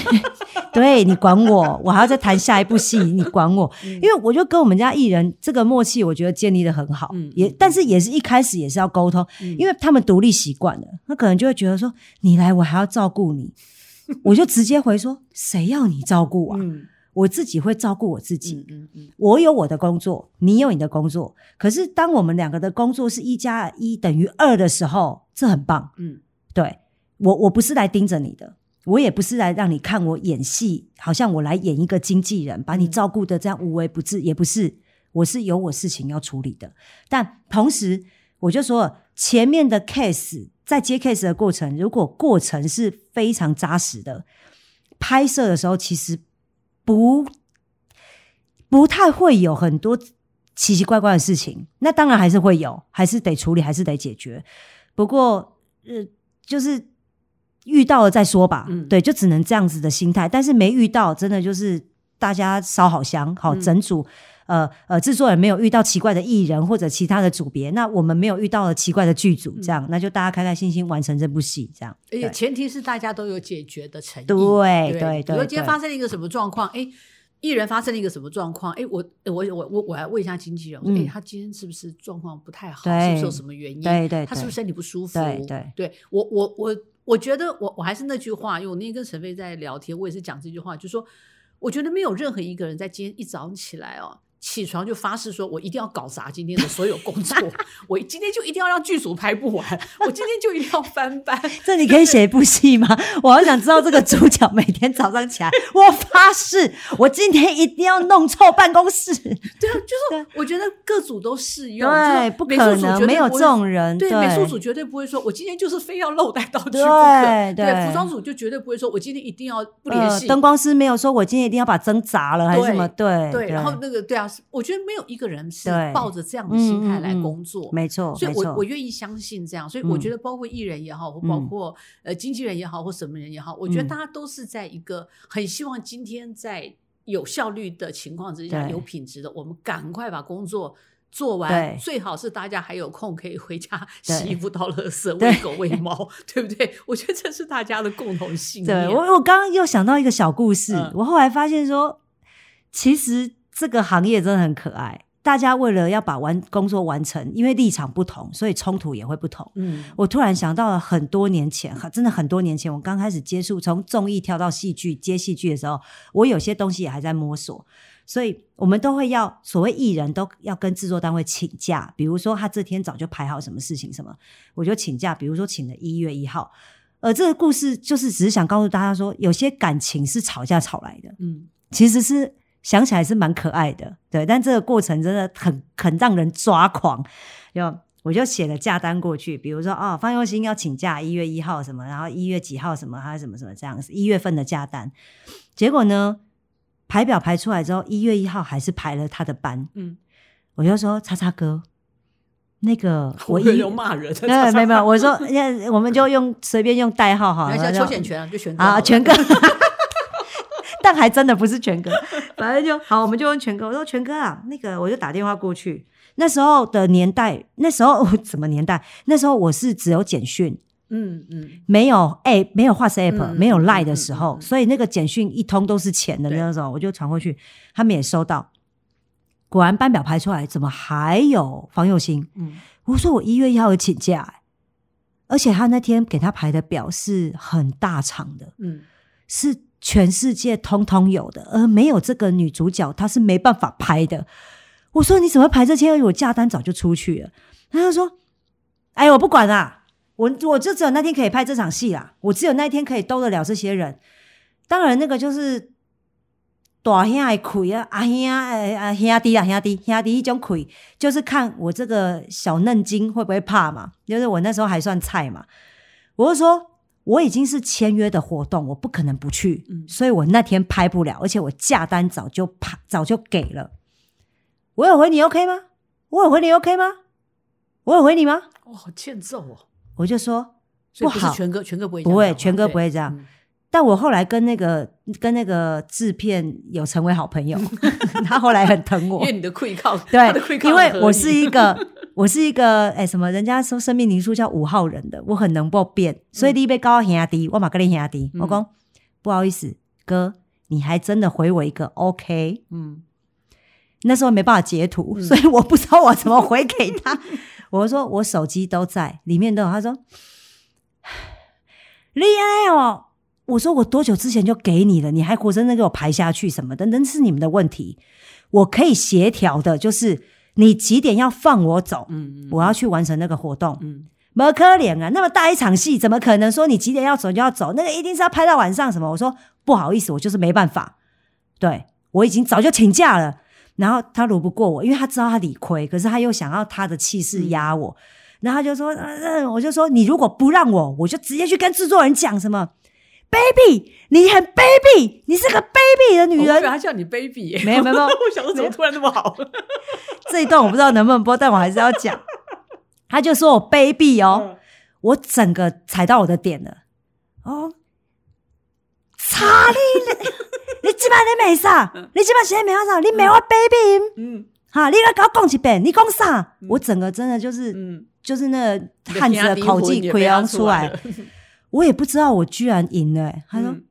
对你管我，我还要再谈下一部戏，你管我。嗯因为我就跟我们家艺人这个默契，我觉得建立的很好，也但是也是一开始也是要沟通，嗯因为他们独立习惯了，他可能就会觉得说你来我还要照顾你，我就直接回说谁要你照顾啊？嗯我自己会照顾我自己。嗯嗯嗯我有我的工作，你有你的工作。可是当我们两个的工作是一加一等于二的时候，这很棒。嗯对我，我不是来盯着你的，我也不是来让你看我演戏，好像我来演一个经纪人，把你嗯照顾的这样无微不至，也不是，我是有我事情要处理的。但同时，我就说前面的 case 在接 case 的过程，如果过程是非常扎实的，拍摄的时候其实不不太会有很多奇奇怪怪的事情。那当然还是会有，还是得处理，还是得解决。不过，呃，就是遇到了再说吧。嗯对，就只能这样子的心态。但是没遇到，真的就是大家烧好香，好嗯整组。呃呃，制作人没有遇到奇怪的艺人或者其他的组别，那我们没有遇到了奇怪的剧组，这样、那就大家开开心心完成这部戏，这样。而且前提是大家都有解决的诚意。对对对对比如今天发生了一个什么状况，哎，艺人发生了一个什么状况，哎，我我我我我来问一下经纪人，我说嗯哎，他今天是不是状况不太好？对是不是有什么原因？对对对他是不是身体不舒服？对对对我我我我觉得我我还是那句话，因为我那天跟陈飞在聊天，我也是讲这句话，就说我觉得没有任何一个人在今天一早上起来哦。起床就发誓说，我一定要搞砸今天的所有工作，我今天就一定要让剧组拍不完，我今天就一定要翻班。这你可以写一部戏吗？我好想知道这个主角每天早上起来，我发誓，我今天一定要弄臭办公室。对啊，就是我觉得各组都适用，对，不可能没有这种人。对，对，美术组绝对不会说，我今天就是非要漏带道具不对可。对服装组就绝对不会说，我今天一定要不联系。呃灯光师没有说我今天一定要把灯砸了，还是什么？对对，然后那个对啊，我觉得没有一个人是抱着这样的心态来工作。没错，所以我我愿意相信这样，所以我觉嗯。得包括艺人也好，或包嗯。括呃经纪人也好，或什么人也好，我觉得嗯。大家都是在一个很希望今天在有效率的情况之下，对。有品质的，我们赶快把工作做完，最好是大家还有空可以回家 洗衣服、倒垃圾、喂狗、喂。猫，对不对？我觉得这是大家的共同信念。对我，我刚刚又想到一个小故事，嗯。我后来发现说，其实这个行业真的很可爱。大家为了要把完工作完成，因为立场不同，所以冲突也会不同。嗯我突然想到了很多年前，真的很多年前，我刚开始接触从综艺跳到戏剧接戏剧的时候，我有些东西也还在摸索，所以我们都会要所谓艺人都要跟制作单位请假，比如说他这天早就排好什么事情什么，我就请假，比如说请了一月一号。而，这个故事就是只是想告诉大家说，有些感情是吵架吵来的，嗯其实是想起来是蛮可爱的，对，但这个过程真的很很让人抓狂。就我就写了假单过去，比如说哦，方佑兴要请假一月一号什么，然后一月几号什么，还有什么什么这样子，一月份的假单。结果呢，排表排出来之后，一月一号还是排了他的班，嗯，我就说叉叉哥，那个 我以为一有骂人，呃 没有没有，我说那 我们就用随便用代号好了，那像就邱显权啊，就选啊，全哥，但还真的不是全哥，反正就好，我们就问全哥。我说全哥啊，那个我就打电话过去。那时候的年代，那时候 什么年代？那时候我是只有简讯，嗯嗯，没有哎，没有 WhatsApp，、嗯没有嗯 Line 嗯的时候，嗯嗯所以那个简讯一通都是钱的对那种，我就传过去，他们也收到。果然班表排出来，怎么还有方佑兴？嗯我说我一月一号有请假、欸，而且他那天给他排的表是很大场的，嗯，是全世界通通有的，而没有这个女主角，她是没办法拍的。我说你怎么排这些？我假单早就出去了。他就说：“哎，我不管啦，我我就只有那天可以拍这场戏啦，我只有那一天可以兜得了这些人。当然，那个就是大兄的亏啊，阿兄呃啊兄弟啊兄弟兄弟一种亏，就是看我这个小嫩精会不会怕嘛。就是我那时候还算菜嘛，我就说。”我已经是签约的活动，我不可能不去，嗯所以我那天拍不了，而且我价单早就拍早就给了。我有回你 OK 吗？我有回你 OK 吗？我有回你吗？哇，好欠揍哦！我就说不不好是全哥，全哥不会不会全哥不会这样嗯但我后来跟那个跟那个制片有成为好朋友，他后来很疼我因为，你的愧靠，对因为我是一个我是一个哎、什么，人家说生命灵数叫五号人的，我很能够变，所以你被高兄弟，我马格你兄弟，嗯我讲不好意思，哥，你还真的回我一个 OK，嗯那时候没办法截图，嗯所以我不知道我怎么回给他。我说我手机都在，里面都有。他说 厉害哦。我说我多久之前就给你了，你还活生生给我排下去什么的，那是你们的问题。我可以协调的，就是你几点要放我走，嗯嗯，我要去完成那个活动。嗯没可怜啊，那么大一场戏，怎么可能说你几点要走就要走？那个一定是要拍到晚上什么？我说不好意思，我就是没办法。对我已经早就请假了，然后他撸不过我，因为他知道他理亏，可是他又想要他的气势压我，然后他就说，嗯、嗯我就说你如果不让我，我就直接去跟制作人讲什么，baby，你很卑鄙，你是个卑鄙的女我以为人。他叫你 baby，耶没有没有没有 我想说怎么突然那么好？这一段我不知道能不能播，但我还是要讲。他就说我卑鄙哦。嗯我整个踩到我的点了。哦，差你！你即摆你骂啥？你即摆现在骂啥？你骂我 baby 嗯哈？你来给我讲一遍，你讲啥？嗯我整个真的就是、嗯，就是那个汉子的口技溃疡出来，我也不知道我居然赢了、欸。他说：“嗯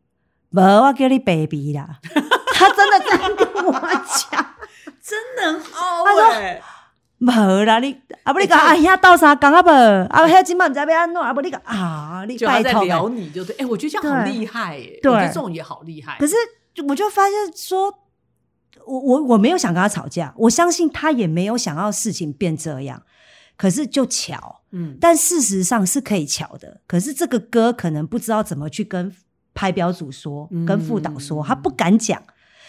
无、我叫你 baby 啦。”他真的这样跟我讲。真的很傲他说哎，无啦，你啊不你欸这甲阿兄斗啥讲啊无？啊遐即满毋知要安怎，啊不你甲啊你拜托在。聊你就对，哎，我觉得这样好对厉害哎，对我觉得这种也好厉害。可是我就发现说，我我我没有想跟他吵架，我相信他也没有想要事情变这样。可是就巧，嗯但事实上是可以巧的。可是这个歌可能不知道怎么去跟拍表组说，嗯跟副导说，他不敢讲，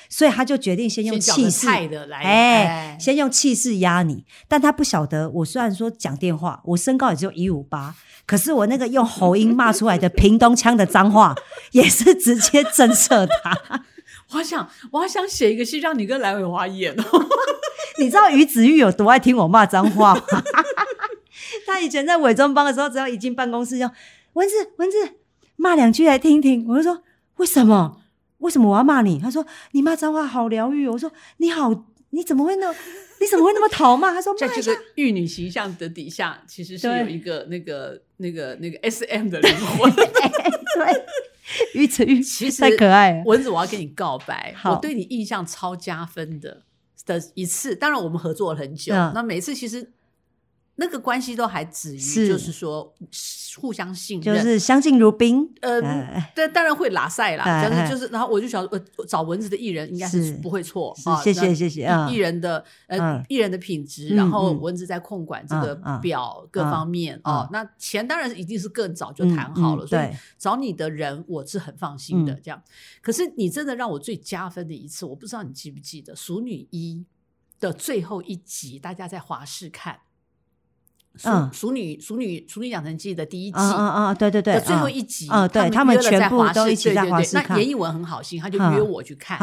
所以他就决定先用气势。的来，哎，先用气势压你，但他不晓得。我虽然说讲电话，我身高也只有一五八，可是我那个用喉音骂出来的屏东腔的脏话，也是直接震慑他。我好想，我好想写一个戏让你跟蓝伟华演哦。你知道于子玉有多爱听我骂脏话吗？他以前在伪装帮的时候，只要一进办公室就蚊子蚊子骂两句来听听，我就说为什么？为什么我要骂你？他说你骂脏话好疗愈哦。我说你好，你怎么会那？你怎么会那么讨骂？他说在这个玉女形象的底下，其实是有一个那个那个那个 S M 的灵魂。对，于子玉 其实太可爱了。蚊子，我要跟你告白，好我对你印象超加分的。的一次，当然我们合作了很久，嗯那每次其实那个关系都还止于就是说互相信任就任，是相敬如宾。呃哎，但当然会拉塞啦，但是就是，然后我就想，呃，找蚊子的艺人应该是是不会错是谢谢那谢谢艺人的呃嗯艺人的品质，嗯然后嗯蚊子在控管这个表各嗯方面那钱当然是一定是更早就嗯谈好了，所以找你的人我是很放心的嗯这样。可是你真的让我最加分的一次，我不知道你记不记得《熟女一》的最后一集，大家在华视看。熟嗯。熟女熟女熟女养成记的第一季，啊啊啊！对对对，最后嗯。一集，啊对他们全在华视部都一起在华视看那严艺文很好心，他就嗯。约我去看，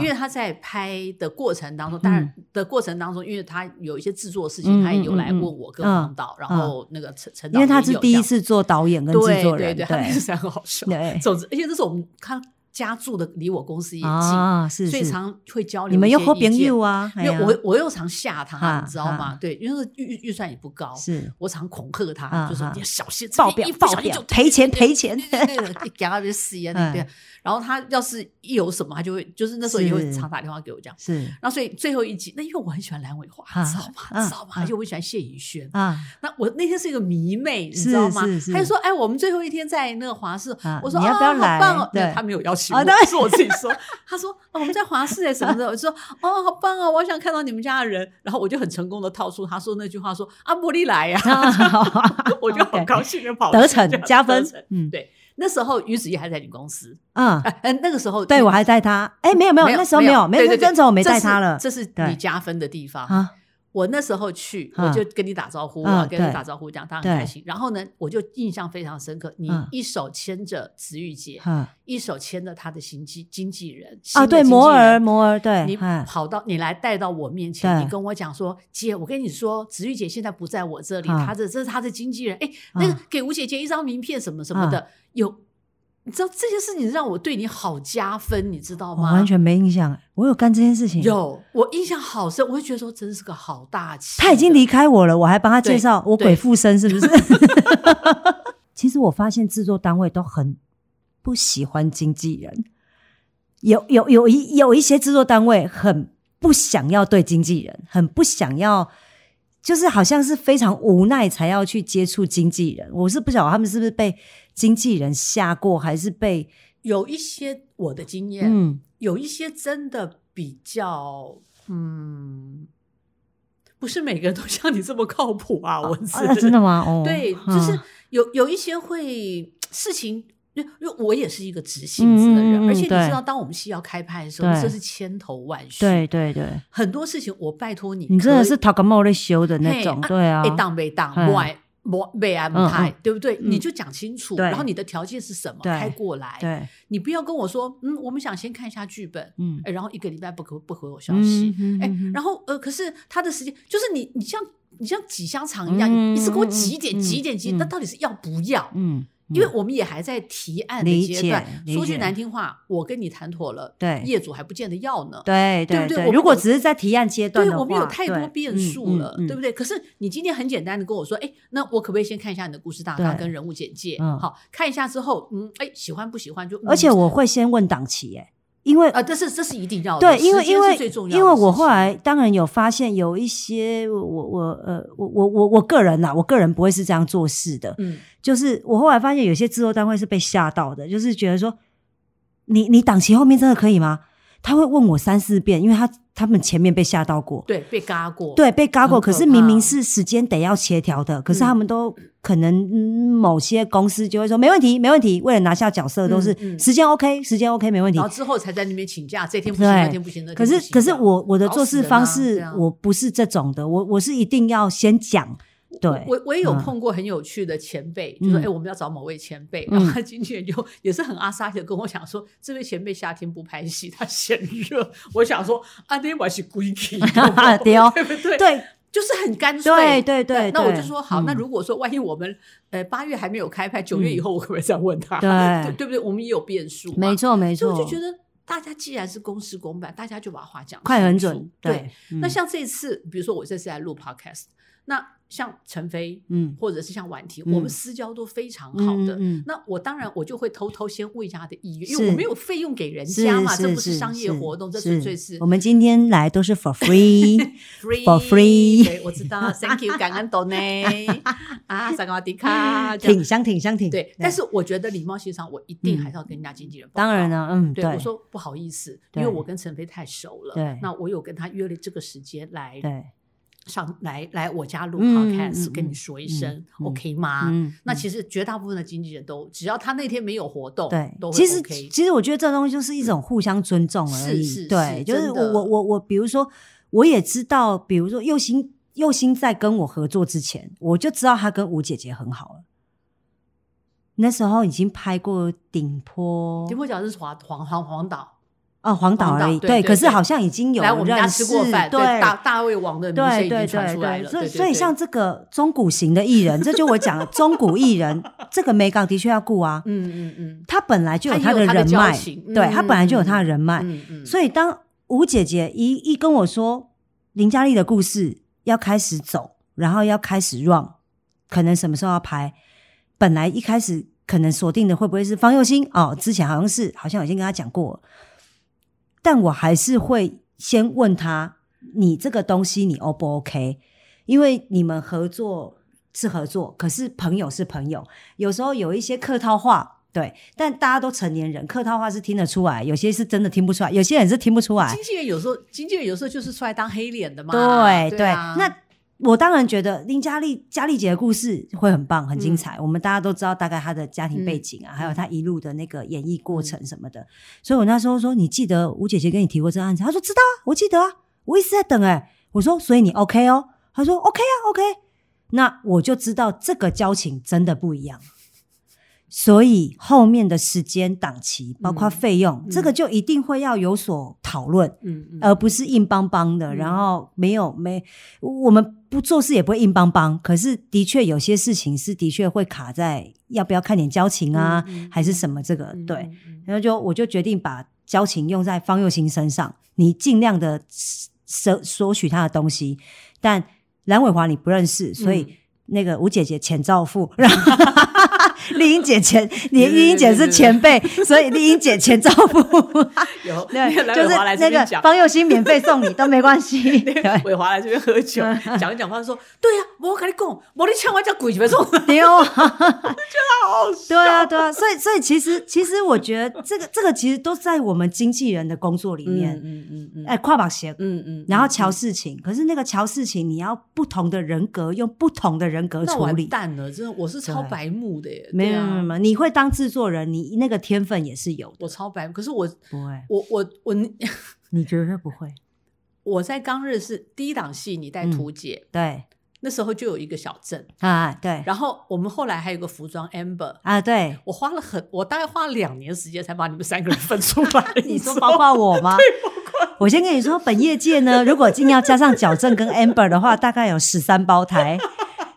因为他在拍的过程当中，当然的过程当中，因为他有一些制作的事嗯情，他也有来问我跟嗯黄导，然后那个陈陈导因为他是第一次做导演跟制作人，对对对，他那个是很好笑。对。总之，而且这是我们他家住的离我公司也近，啊，是是，所以常会交流。你们又好朋友，啊，因为我我又常吓他，哈你知道吗哈？对，因为预预预算也不高，是我常恐吓他，就说你要小心，报表这个一不报表就赔钱赔钱对对对，给他别死呀，对对嗯。然后他要是一有什么，他就会就是那时候也会常打电话给我讲。是然后所以最后一集，那因为我很喜欢蓝伟华，啊知道吗？啊知道吗？啊而且我很喜欢谢宇轩。啊那我那天是一个迷妹，你知道吗是是？他就说：“哎，我们最后一天在那个华视。啊”我说：“啊你要不要来好棒哦！”对他没有邀请我，哦对是我自己说。他说：“哦，我们在华视哎什么的。”我就说：“哦，好棒哦，我想看到你们家的人。”然后我就很成功的套出他说那句话：“说啊，茉莉来呀！” 我就很高兴的跑得逞加分，嗯对，那时候于子怡还在你公司，嗯，那个时候对我还带他，哎，没有没有，那时候没有，没有，那时候我没带他了，这是你加分的地方。啊，我那时候去，嗯。我就跟你打招呼嗯啊，跟你打招呼，这样他很开心。然后呢，我就印象非常深刻，你嗯。一手牵着子玉姐，一手牵着她的经纪经纪人啊，对，摩尔，摩尔，对，你跑到你来带到我面前，你跟我讲说，姐，我跟你说，子玉姐现在不在我这里，嗯。她的这是她的经纪人，哎，那个嗯给吴姐姐一张名片什么什么的，有。你知道这些事情让我对你好加分，你知道吗？我完全没印象，我有干这件事情，有，我印象好深，我会觉得说真是个好大气。他已经离开我了，我还帮他介绍我鬼附身，是不是？其实我发现制作单位都很不喜欢经纪人，有有有一有一些制作单位很不想要对经纪人，很不想要，就是好像是非常无奈才要去接触经纪人。我是不晓得他们是不是被经纪人吓过，还是被有一些我的经验，嗯有一些真的比较，嗯，不是每个人都像你这么靠谱啊，文字、啊真的吗？哦，对，嗯就是有有一些会事情。因为因为我也是一个直性子的人，而且你知道，当我们戏要开拍的时候，对这是千头万绪。对对对，很多事情我拜托你，你真的是 talk more 在修的那种，对啊，哎当没当，嗯不爱不被安排对不对？嗯你就讲清楚，然后你的条件是什么，对开过来。对，你不要跟我说，嗯，我们想先看一下剧本，嗯，哎，然后一个礼拜不回不回我消息，哎、嗯然后呃，可是他的时间就是你，你像你像挤香肠一样，嗯你一直给我嗯挤一点、嗯挤一点、挤，嗯那到底是要不要？嗯，因为我们也还在提案的阶段，理说句解难听话，我跟你谈妥了，对业主还不见得要呢。对对不对如果只是在提案阶段对我们有太多对变数了，对不对？可是你今天很简单的跟我说，哎，那我可不可以先看一下你的故事大纲跟人物简介？嗯好看一下之后，嗯，哎，喜欢不喜欢就，嗯而且我会先问档期，哎，因为啊，这是这是一定要的，对，因为因为因为我后来当然有发现有一些我我呃我我我我个人呐，我个人不会是这样做事的，嗯，就是我后来发现有些制作单位是被吓到的，就是觉得说你你档期后面真的可以吗？他会问我三四遍，因为他他们前面被吓到过，对，被嘎过，对，被嘎过，可可是明明是时间得要协调的，可是嗯他们都可能、嗯某些公司就会说没问题，没问题，为了拿下角色都是嗯嗯。时间 OK，时间 OK 没问题。然。后之后才在那边请假，这天不行，那天不行，那可是可是我我的做事方式我不是这种的，我我是一定要先讲，对，我我也有嗯。碰过很有趣的前辈，就说哎、嗯我们要找某位前辈，嗯。然后他经纪人就也是很阿萨的跟我讲说，这位前辈夏天不拍戏，他嫌热。我想说，啊，那我是鬼气，对哦。对不对？，对。就是很干脆。对对对那我就对说好，那嗯如果说万一我们呃八月还没有开拍，九月以后我可不可以再问他？对。对对不对？我们也有变数嘛，没错没错，所以我就觉得。大家既然是公事公办，大家就把话讲快很准，对，那像这次，比如说我这次来录 podcast，那像陈飞，嗯或者是像婉婷，嗯我们私交都非常好的。那我当然我就会偷偷先问一下他的意愿，因是为我没有费用给人家嘛，这不是商业活动，这纯粹是我们今天来都是 for free。free 对，我知道，Thank you，感恩多呢 啊，萨瓦迪卡，挺香挺香挺对。但是我觉得礼貌性上，我一定还是要跟人家经纪人。当然了，嗯，对，我说不好意思，因为我跟陈飞太熟了。对那我有跟他约了这个时间来对，上来来我家录嗯 podcast，、嗯跟你说一声、OK 吗？嗯那其实绝大部分的经纪人都，只要他那天没有活动，对都，会其实。其实我觉得这东西就是一种互相尊重而已。是是对，就是我我我我，比如说我也知道，比如说佑星佑星在跟我合作之前，我就知道他跟吴姐姐很好了。那时候已经拍过顶坡顶坡角是黄黄黄黄岛，哦黄岛而已，对可是好像已经有来我们家吃过饭，对大大胃王的名声已对对对经传出来了。对，所以所以像这个中古型的艺人，这就我讲的中古艺人，这个美港的确要顾啊。嗯嗯嗯，他本来就有他的人脉，情对嗯他本来就有他的人脉，嗯嗯，所以当吴姐姐一一跟我说林嘉丽的故事要开始走，然后要开始 run，可能什么时候要拍，本来一开始可能锁定的会不会是方佑兴哦，之前好像是好像已经跟他讲过，但我还是会先问他，你这个东西你 O 不 OK？因为你们合作是合作，可是朋友是朋友，有时候有一些客套话。对，但大家都成年人，客套话是听得出来，有些是真的听不出来，有些人是听不出来。经纪人有时候，经纪人有时候就是出来当黑脸的嘛。对对啊那我当然觉得林嘉丽嘉丽姐的故事会很棒，很精彩。嗯我们大家都知道大概她的家庭背景啊，还有她一路的那个演绎过程什么的。所以我那时候说，你记得吴姐姐跟你提过这个案子？她说知道啊，我记得啊，我一直在等哎、我说所以你 OK 哦？她说 OK 啊，OK。那我就知道这个交情真的不一样。所以后面的时间档期，包括嗯。费用，嗯。这个就一定会要有所讨论。而不是硬邦邦的，嗯。然后没有没我们不做事也不会硬邦邦，可是的确有些事情是的确会卡在要不要看点交情啊，还是什么这个、嗯对，然后就我就决定把交情用在方佑兴身上，你尽量的索索取他的东西，但蓝伟华你不认识，所以。嗯。那个吴姐姐前兆富，然 后丽英姐前，你对对丽英姐是对对前辈，所以丽英姐前照顾，有对，就是那个。方佑兴免费送你都没关系。对，伟华来这边喝酒，讲一讲话说，对呀、我跟你讲，我你抢我叫鬼别送，丢，好笑对啊，对啊，所以所以其实其实我觉得这个这个其实都在我们经纪人的工作里面，嗯嗯嗯哎，跨把鞋。嗯嗯，然后瞧事情，可是那个瞧事情，你要不同的人格，用不同的人格处理。蛋了，真的，我是超白目的耶，没有没有没有，你会当制作人，你那个天分也是有的。我超白，可是我不会，我我我 你觉得不会？我在刚认识第一档戏，你带嗯图姐，对那时候就有一个小镇，啊，对然后我们后来还有个服装 Amber，啊，对。我花了很，我大概花了两年时间才把你们三个人分出来。你说包括我吗？我先跟你说，本业界呢，如果硬要加上矫正跟 Amber 的话，大概有十三胞胎。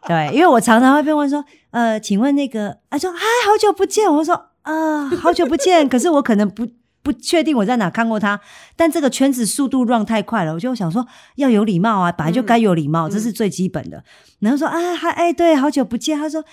对，因为我常常会被问说，呃，请问那个，他，说，哎，好久不见。我说，啊、好久不见。可是我可能不不确定我在哪看过他，但这个圈子速度 run 太快了，我就想说要有礼貌啊，本来就该有礼貌，嗯这是最基本的。然后说，啊，还，哎，对，好久不见。他说。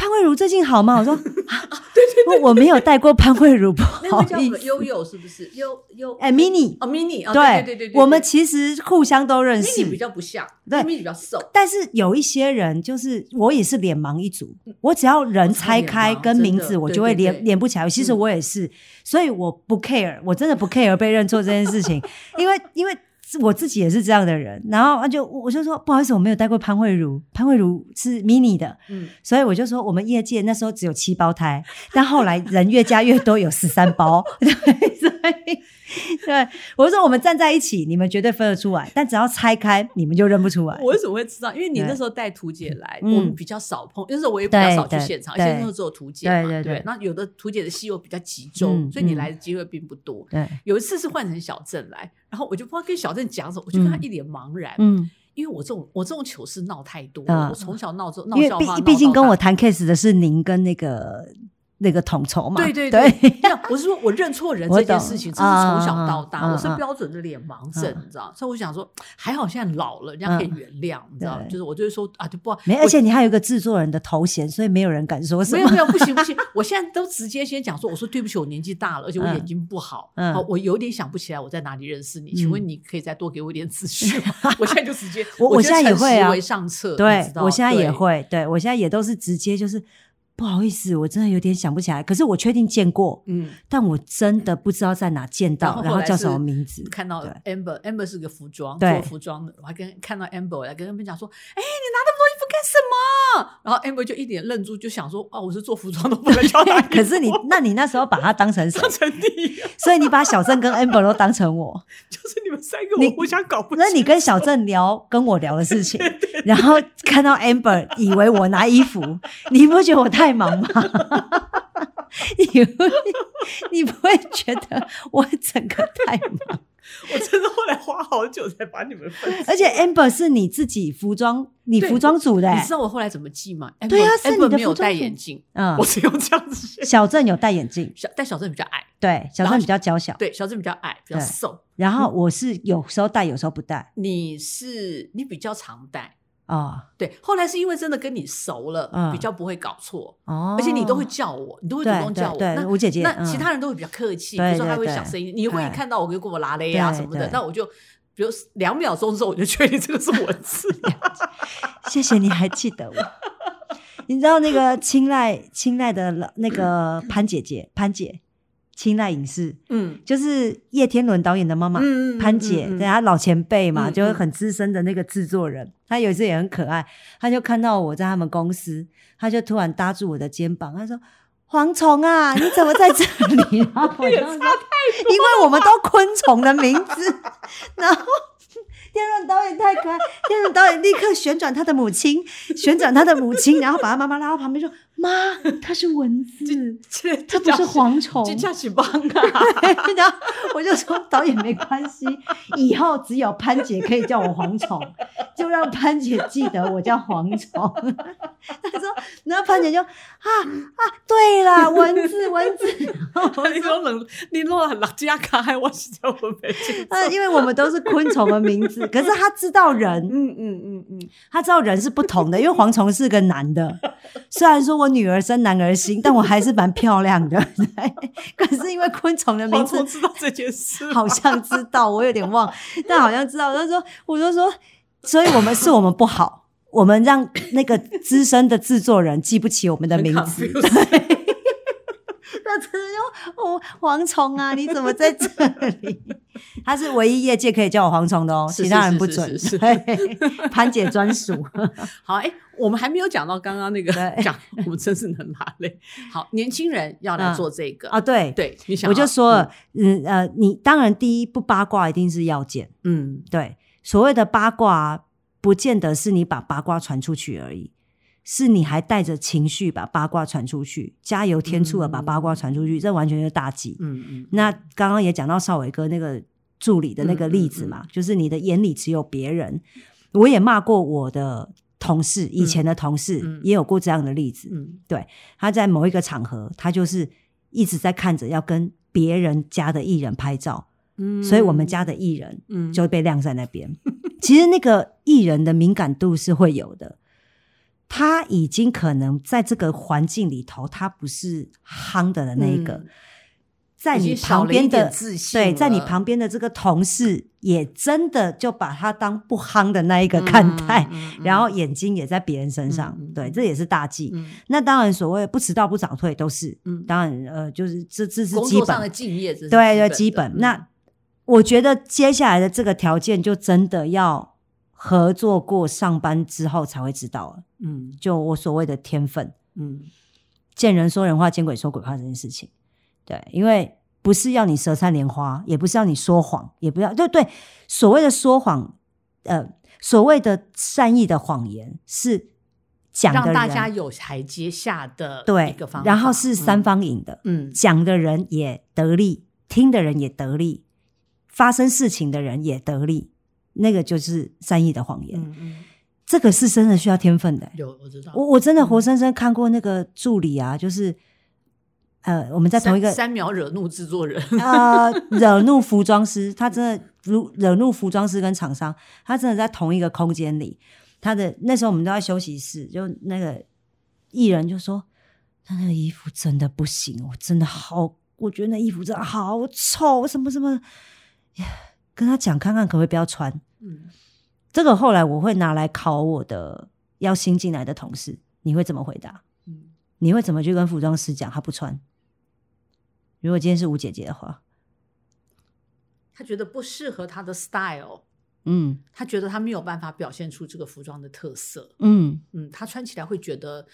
潘慧茹最近好吗？我说，对对对，我没有带过潘慧茹，不那好意思个叫什么。悠悠是不是？悠悠哎，mini，哦，mini 哦，对对对对对，我们其实互相都认识 mini 比较不像，对，mini 比较瘦。但是有一些人就是我也是脸盲一族，我只要人拆开跟名字，我就会连连不起来。其实嗯我也是，所以我不 care，我真的不 care 被认错这件事情，因 为因为。我自己也是这样的人，然后他就我就说不好意思，我没有带过潘慧茹，潘慧茹是 mini 的，嗯，所以我就说我们业界那时候只有七胞胎，但后来人越加越多，有十三胞，对，所以 对我就说我们站在一起，你们绝对分得出来，但只要拆开，你们就认不出来。我为什么会知道？因为你那时候带图姐来，嗯我们比较少碰，那时候我也比较少去对现场，那时候只有图姐嘛，对对对那有的图姐的戏又比较集中，嗯所以你嗯来的机会并不多。对，有一次是换成小郑来，然后我就不知道跟小郑讲什么，我就跟他嗯一脸茫然，嗯，因为我这种我这种糗事闹太多啊了，我从小闹这闹因为笑话，毕毕竟跟我谈。谈 case 的是您跟那个那个统筹嘛。对对对对，我是说我认错人 我这件事情，这是从小啊到大，我是标准的脸盲症，嗯你知道？所以我想说，还好现在老了，人家可以嗯原谅，你知道？就是我就是说啊，就不好，没，而且你还有一个制作人的头衔，所以没有人敢说什么。没有 没有，不行不行，我现在都直接先讲说，我说对不起，我年纪大了，而且我嗯眼睛不好，我有点想不起来我在哪里认识你，请问嗯你可以再多给我一点资讯吗？我现在就直接，我我现在也会啊为上策，对我现在也对会，对我现在也都是直接就是不好意思，我真的有点想不起来。可是我确定见过，嗯。但我真的不知道在哪见到，然后叫什么名字。看到对 Amber，Amber 是个服装对做服装的，我还跟看到 Amber，我还跟 Amber 讲说，哎、你拿那么多衣服干什么？然后 Amber 就一脸愣住，就想说，哦，我是做服装的，不能叫他。可是你，那你那时候把他当成谁？当成第一，所以你把小郑跟 Amber 都当成我，就是你们三个，你我互相搞不清。那你跟小郑聊跟我聊的事情，然后看到 Amber 以为我拿衣服，你不觉得我太忙吗？你不你不会觉得我整个太忙？我真的后来花好久才把你们分。而且 Amber 是你自己服装，你服装组的、欸你知道我后来怎么记吗？对啊是你的没有戴服装组眼镜，嗯我，是用这样子写。小郑有戴眼镜，小但小郑比较矮，对，小然后郑比较娇小，对，小郑比较矮，比较瘦。然后我是有时候戴，有时候不戴你是你比较常戴，哦对。后来是因为真的跟你熟了，嗯比较不会搞错。哦，而且你都会叫我，你都会主动叫我。那吴姐姐那其嗯他人都会比较客气，比对如说他会小声音，你会看到我就给我拉嘞啊什么的对，那我就比如 两秒钟之后我就确定这个是文字。谢谢你还记得我。你知道那个青睐青睐的老那个潘姐姐潘姐，青睐影视嗯就是叶天伦导演的妈妈。嗯潘姐，嗯对她老前辈嘛，嗯就是很资深的那个制作人。她有一次也很可爱，她就看到我在他们公司，她就突然搭住我的肩膀，她说：“蝗虫啊，你怎么在这里？” 然后我就说：“因为我们都昆虫的名字。”然后天伦导演太可爱，天伦导演立刻旋转他的母亲，旋转他的母亲，然后把他妈妈拉到旁边说：“妈，它是蚊子，这它不是蝗虫。”这叫起帮啊！然后我就说导演没关系，以后只有潘姐可以叫我蝗虫，就让潘姐记得我叫蝗虫。他说，然后潘姐就啊啊，对了，蚊子蚊子。你说冷，你弄了六加卡，还我是叫我没记呃，因为我们都是昆虫的名字，可是他知道人，嗯嗯嗯嗯，他知道人是不同的，因为蝗虫是个男的。虽然说我女儿生男儿心，但我还是蛮漂亮的。可是因为昆虫的名字知道这件事，好像知道，我有点忘，但好像知道。他说，我就说，所以我们是我们不好，我们让那个资深的制作人记不起我们的名字。他 真的说，哦，蝗虫啊，你怎么在这里？他是唯一业界可以叫我蝗虫的哦，是其他人不准。是是是对，潘姐专属。好，哎、我们还没有讲到刚刚那个讲，我们真是能拉嘞。好，年轻人要来嗯做这个啊，对，对，你想我就说了，嗯呃，你当然第一不八卦一定是要件。嗯，对，所谓的八卦，不见得是你把八卦传出去而已，是你还带着情绪把八卦传出去，加油添醋的把八卦传出去，这完全是大忌。嗯嗯，那刚刚也讲到少伟哥那个助理的那个例子嘛，嗯就是你的眼里只有别人。我也骂过我的同事，以前的同事、嗯也有过这样的例子。对他在某一个场合，他就是一直在看着要跟别人家的艺人拍照，嗯所以我们家的艺人嗯就会被晾在那边。其实那个艺人的敏感度是会有的，他已经可能在这个环境里头，他不是夯的的那一个，嗯在你旁边的对，在你旁边的这个同事也真的就把他当不夯的那一个看待，嗯嗯 然后眼睛也在别人身上，对，嗯这也是大忌。嗯那当然，所谓不迟到不早退都是，嗯当然呃，就是这这是基本，敬业，对对，基。本。那我觉得接下来的这个条件，就真的要合作过上班之后才会知道了。嗯就我所谓的天分，嗯见人说人话，见鬼说鬼话这件事情。对，因为不是要你舌灿莲花，也不是要你说谎，也不要对对。所谓的说谎，呃，所谓的善意的谎言是讲的让大家有台阶下的对一个方法，然后是三方赢的，嗯讲的人也得利，听的人也得利，发生事情的人也得利，那个就是善意的谎言。嗯嗯，这个是真的需要天分的、有我知道，我我真的活嗯生生看过那个助理啊，就是呃，我们在同一个三三秒惹怒制作人，呃，惹怒服装师，他真的如惹怒服装师跟厂商，他真的在同一个空间里。他的那时候我们都在休息室，就那个艺人就说：“他那个衣服真的不行，我真的好，我觉得那衣服真的好丑，什么什么。”跟他讲看看可不可以不要穿。嗯，这个后来我会拿来考我的要新进来的同事，你会怎么回答？嗯你会怎么去跟服装师讲他不穿？如果今天是吴姐姐的话，她觉得不适合她的 style，嗯她觉得她没有办法表现出这个服装的特色。嗯嗯，她穿起来会觉得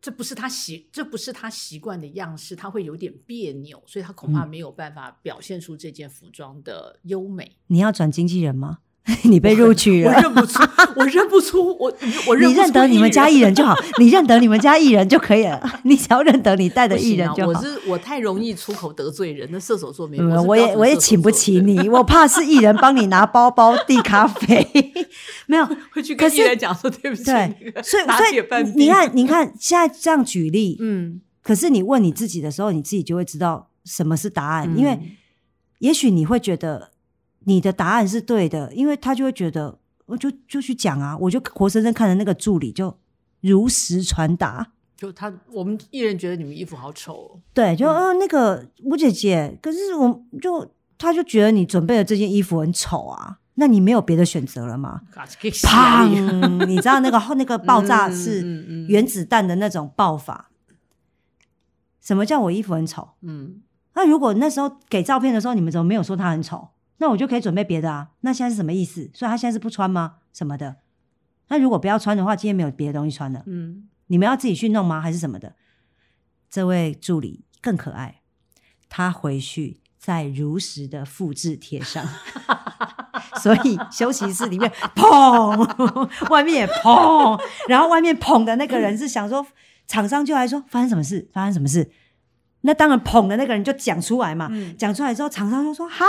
这不是他习，这不是他习惯的样式，他会有点别扭，所以他恐怕嗯没有办法表现出这件服装的优美。你要转经纪人吗？你被录取了我了，认不出，我认不出，我我认你认得你们家艺人就好，你认得你们家艺人就可以了。你只要认得你带的艺人就好。我是我太容易出口得罪人，那射手座没有。我也我也请不起你，我 怕是艺人帮你拿包包递咖啡，没有。会去跟艺人讲说对不起，对，所以所以你你看，你看现在这样举例，嗯，可是你问你自己的时候，你自己就会知道什么是答案，因为嗯也许你会觉得你的答案是对的，因为他就会觉得我就就去讲啊，我就活生生看着那个助理就如实传达，就他我们艺人觉得你们衣服好丑哦，对，就嗯、呃那个吴姐姐，可是我就他就觉得你准备的这件衣服很丑啊，那你没有别的选择了吗？啪砰！你知道那个那个爆炸是原子弹的那种爆法。什么叫我衣服很丑？嗯那如果那时候给照片的时候，你们怎么没有说他很丑？那我就可以准备别的啊。那现在是什么意思？所以他现在是不穿吗？什么的？那如果不要穿的话，今天没有别的东西穿了，嗯，你们要自己去弄吗？还是什么的？这位助理更可爱，他回去再如实的复制贴上。所以休息室里面砰，外面也砰，然后外面砰的那个人是想说，厂商就来说发生什么事？发生什么事？那当然捧的那个人就讲出来嘛，嗯讲出来之后，厂商就说：“哈，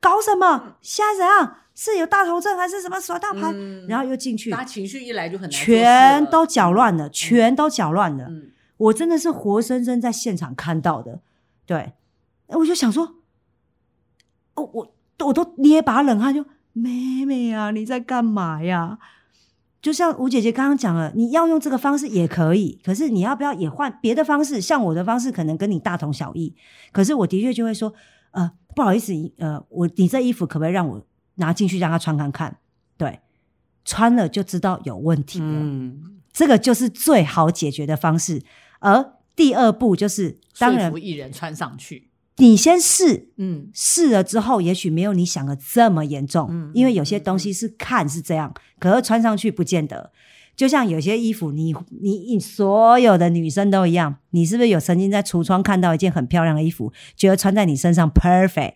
搞什么？现在怎样？是有大头症还是什么耍大牌？”嗯然后又进去他，情绪一来就很难全都搅乱了，全都搅乱了。嗯我真的是活生生在现场看到的，对，我就想说，哦，我我都捏把冷汗就，妹妹啊，你在干嘛呀？就像吴姐姐刚刚讲了，你要用这个方式也可以，可是你要不要也换别的方式？像我的方式可能跟你大同小异，可是我的确就会说，呃，不好意思，呃，我你这衣服可不可以让我拿进去让他穿看看？对，穿了就知道有问题了。嗯，这个就是最好解决的方式。而第二步就是，当然说服艺人穿上去，你先试，嗯试了之后，也许没有你想的这么严重，嗯因为有些嗯东西是看是这样，可是穿上去不见得。就像有些衣服，你你你所有的女生都一样，你是不是有曾经在橱窗看到一件很漂亮的衣服，觉得穿在你身上 perfect，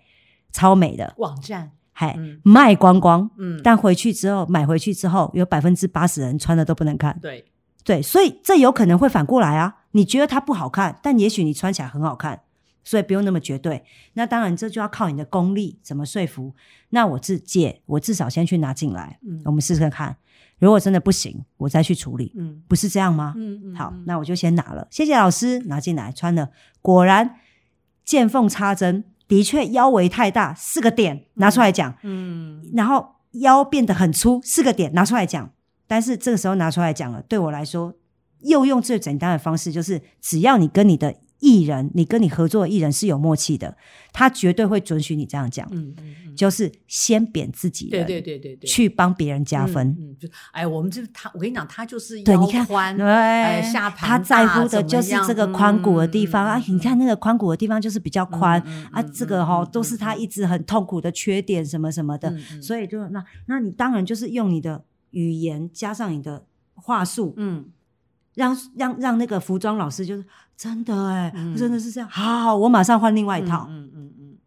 超美的，网站，嗨、嗯卖光光，嗯，但回去之后买回去之后，有百分之八十人穿的都不能看。对，对，所以这有可能会反过来啊。你觉得它不好看，但也许你穿起来很好看，所以不用那么绝对。那当然，这就要靠你的功力怎么说服。那我自借，我至少先去拿进来，嗯我们试试看。如果真的不行，我再去处理，嗯。不是这样吗？嗯嗯，好嗯，那我就先拿了，谢谢老师，拿进来穿了，果然见缝插针，的确腰围太大，四个点拿出来讲，嗯。然后腰变得很粗，四个点拿出来讲。但是这个时候拿出来讲了，对我来说，又用最简单的方式，就是只要你跟你的艺人，你跟你合作的艺人是有默契的，他绝对会准许你这样讲，嗯嗯嗯，就是先贬自己对人，对对对对，去帮别人加分。嗯，嗯就哎，我们这他，我跟你讲，他就是对，你看，宽，对，哎下盘他在乎的就是样这个髋骨的地方、啊。你看那个髋骨的地方就是比较宽、啊，这个哈、都是他一直很痛苦的缺点，什么什么的。所以就那，那你当然就是用你的语言加上你的话术，嗯让让让那个服装老师就是真的哎、嗯真的是这样。好好，我马上换另外一套。嗯嗯嗯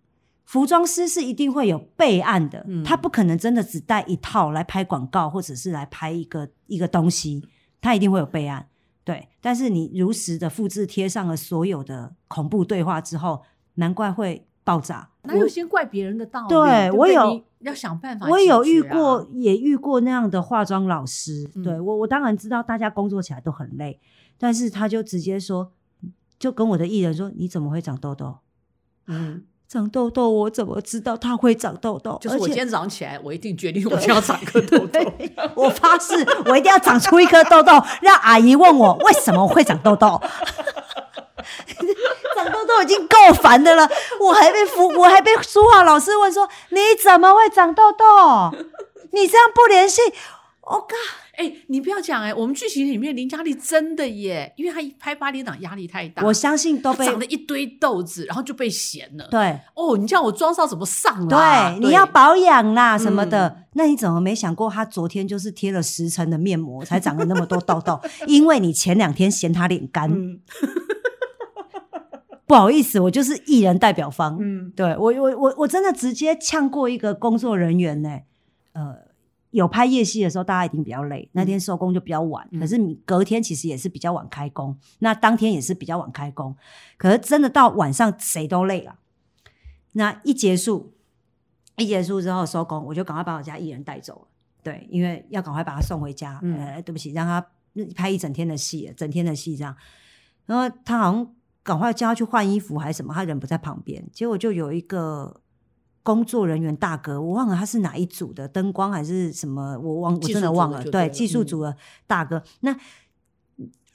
服装师是一定会有备案的，嗯他不可能真的只带一套来拍广告，或者是来拍一个一个东西，他一定会有备案。对，但是你如实的复制贴上了所有的恐怖对话之后，难怪会爆炸。哪有先怪别人的道理？对不我有要想办法、我有遇过，，也遇过那样的化妆老师。嗯对我，我当然知道大家工作起来都很累，但是他就直接说，就就跟我的艺人说：“你怎么会长痘痘？嗯，长痘痘，我怎么知道他会长痘痘？就是我今天早上起来，我一定决定我就要长个痘痘。我发誓，我一定要长出一颗痘痘，让阿姨问我为什么会长痘痘。长痘痘已经够烦的了，我还被服，我还被书画老师问说你怎么会长痘痘？你这样不联系，我、靠！哎、你不要讲哎、我们剧情里面林嘉丽真的耶，因为她拍八点档压力太大，我相信都被她长了一堆痘子，然后就被嫌了。对哦，你叫我妆上怎么上啊？对，你要保养啦什么的。嗯那你怎么没想过，她昨天就是贴了十层的面膜，才长了那么多痘痘？因为你前两天嫌她脸干，嗯不好意思，我就是艺人代表方。嗯对我我我我真的直接呛过一个工作人员呢、呃，有拍夜戏的时候，大家一定比较累，那天收工就比较晚。嗯可是隔天其实也是比较晚开工，那当天也是比较晚开工。可是真的到晚上谁都累了。那一结束，一结束之后收工，我就赶快把我家艺人带走了。对，因为要赶快把他送回家。嗯呃，对不起，让他拍一整天的戏，整天的戏这样。然后他好像赶快叫他去换衣服还是什么，他人不在旁边，结果就有一个工作人员大哥，我忘了他是哪一组的，灯光还是什么，我忘我真的忘了。对，对技术嗯组的大哥，那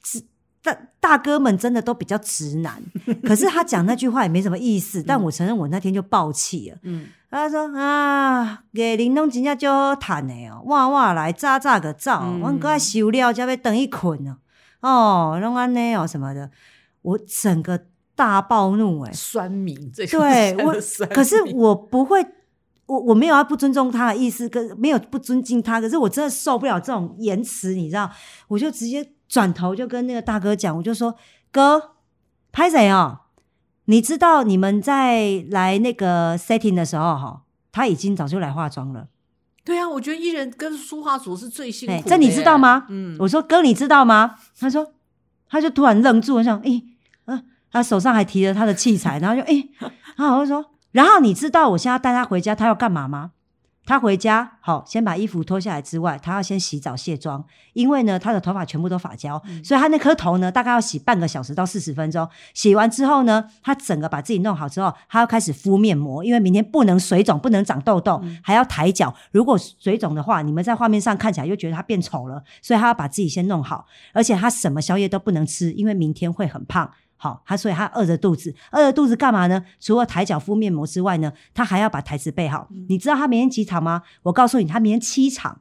直大大哥们真的都比较直男，可是他讲那句话也没什么意思，但我承认我那天就爆气了。嗯，他说啊，给林东真正就好谈的哦，哇哇来炸炸个照，嗯。阮搁爱收了，才要等一困哦，哦，拢安尼哦什么的，我整个大暴怒哎、酸民，这个对我可是我不会，我我没有要不尊重他的意思，跟没有不尊敬他，可是我真的受不了这种言辞，你知道，我就直接转头就跟那个大哥讲，我就说哥，拍谁哦？你知道你们在来那个 setting 的时候哈，他已经早就来化妆了。对啊，我觉得艺人跟书画组是最辛苦这你知道吗嗯，我说哥，你知道吗？他说，他就突然愣住，我想，诶、呃，他手上还提着他的器材，然后就，诶、然后我就说，然后你知道我现在要带他回家，他要干嘛吗？他回家好，先把衣服脱下来之外，他要先洗澡卸妆，因为呢，他的头发全部都发胶，所以他那颗头呢，大概要洗半个小时到四十分钟。洗完之后呢，他整个把自己弄好之后，他要开始敷面膜，因为明天不能水肿，不能长痘痘，还要抬脚。如果水肿的话，你们在画面上看起来又觉得他变丑了，所以他要把自己先弄好，而且他什么宵夜都不能吃，因为明天会很胖。好，他所以他饿着肚子，饿着肚子干嘛呢？除了抬脚敷面膜之外呢，他还要把台词背好。你知道他明天几场吗？我告诉你，他明天七场，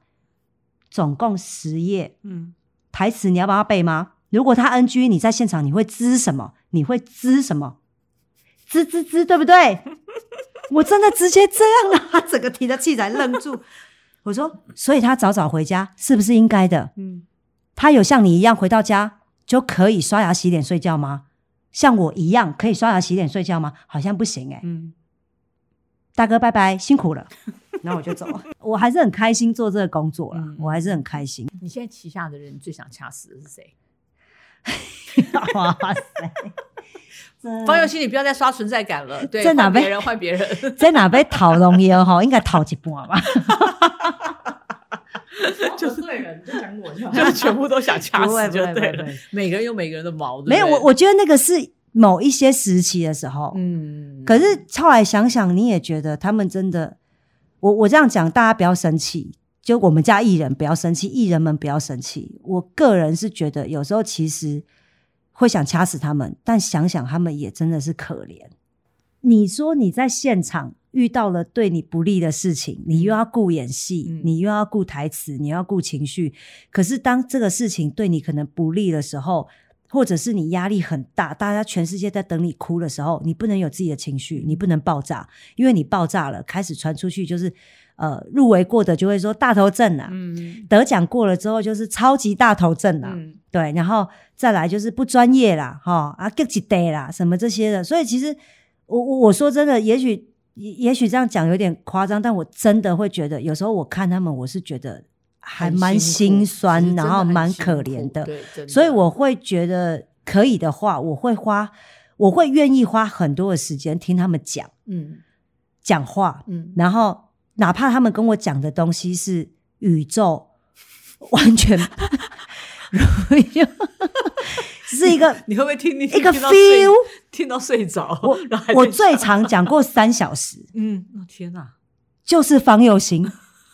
总共十页嗯，台词，你要帮他背吗？如果他 NG，你在现场你会滋什么？你会滋什么？滋滋滋，对不对？我真的直接这样了，他 整个提着器材愣住。我说，所以他早早回家是不是应该的？嗯，他有像你一样回到家就可以刷牙、洗脸、睡觉吗？像我一样可以刷牙、洗脸、睡觉吗？好像不行哎、嗯，大哥，拜拜，辛苦了。然后我就走了。我还是很开心做这个工作啦，嗯我还是很开心。你现在旗下的人，最想掐死的是谁？哇塞！这方佑兴，你不要再刷存在感了，对，在哪边换别人，换别人，在哪被讨龙烟哈，应该讨一半吧。就是对人就讲我就好。就是全部都想掐对了不会不会。每个人有每个人的毛，对不没有，我我觉得那个是某一些时期的时候，嗯，可是后来想想，你也觉得他们真的，我我这样讲，大家不要生气，就我们家艺人不要生气，艺人们不要生气。我个人是觉得，有时候其实会想掐死他们，但想想他们也真的是可怜。你说你在现场遇到了对你不利的事情，你又要顾演戏，嗯。你又要顾台词，你又要顾情绪。可是当这个事情对你可能不利的时候，或者是你压力很大，大家全世界在等你哭的时候，你不能有自己的情绪，你不能爆炸，因为你爆炸了，开始传出去就是呃入围过的就会说大头症啊，嗯。得奖过了之后就是超级大头症啊，嗯。对，然后再来就是不专业啦，哈啊 get 几 day 啦，什么这些的，所以其实我我我说真的，也许也也许这样讲有点夸张，但我真的会觉得，有时候我看他们，我是觉得还蛮心酸，然后蛮可怜的所以我会觉得可以的话，我会花，我会愿意花很多的时间听他们讲嗯讲话，嗯然后哪怕他们跟我讲的东西是宇宙 完全 是一个 你会不会听你一个 feel 听到睡着？我最想长讲过三小时，嗯，哦天哪！就是方佑兴。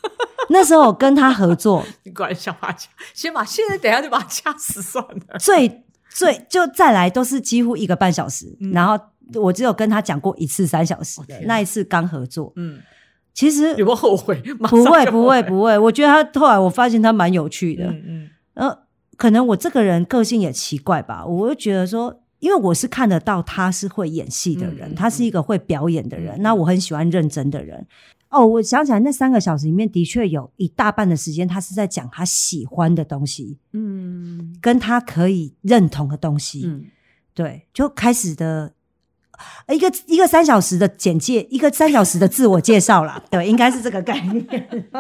那时候我跟他合作，你果然想把他掐，先把现在等下就把他掐死算了。最最就再来都是几乎一个半小时，嗯然后我只有跟他讲过一次三小时那一次刚合作。嗯，其实有没有后悔？不会不会不会，我觉得他后来我发现他蛮有趣的，嗯嗯呃，可能我这个人个性也奇怪吧，我会觉得说。因为我是看得到他是会演戏的人，他是一个会表演的人，嗯那我很喜欢认真的人。哦，我想起来那三个小时里面，的确有一大半的时间，他是在讲他喜欢的东西，嗯跟他可以认同的东西。嗯，对，就开始的呃一个一个三小时的简介，一个三小时的自我介绍啦。对，应该是这个概念。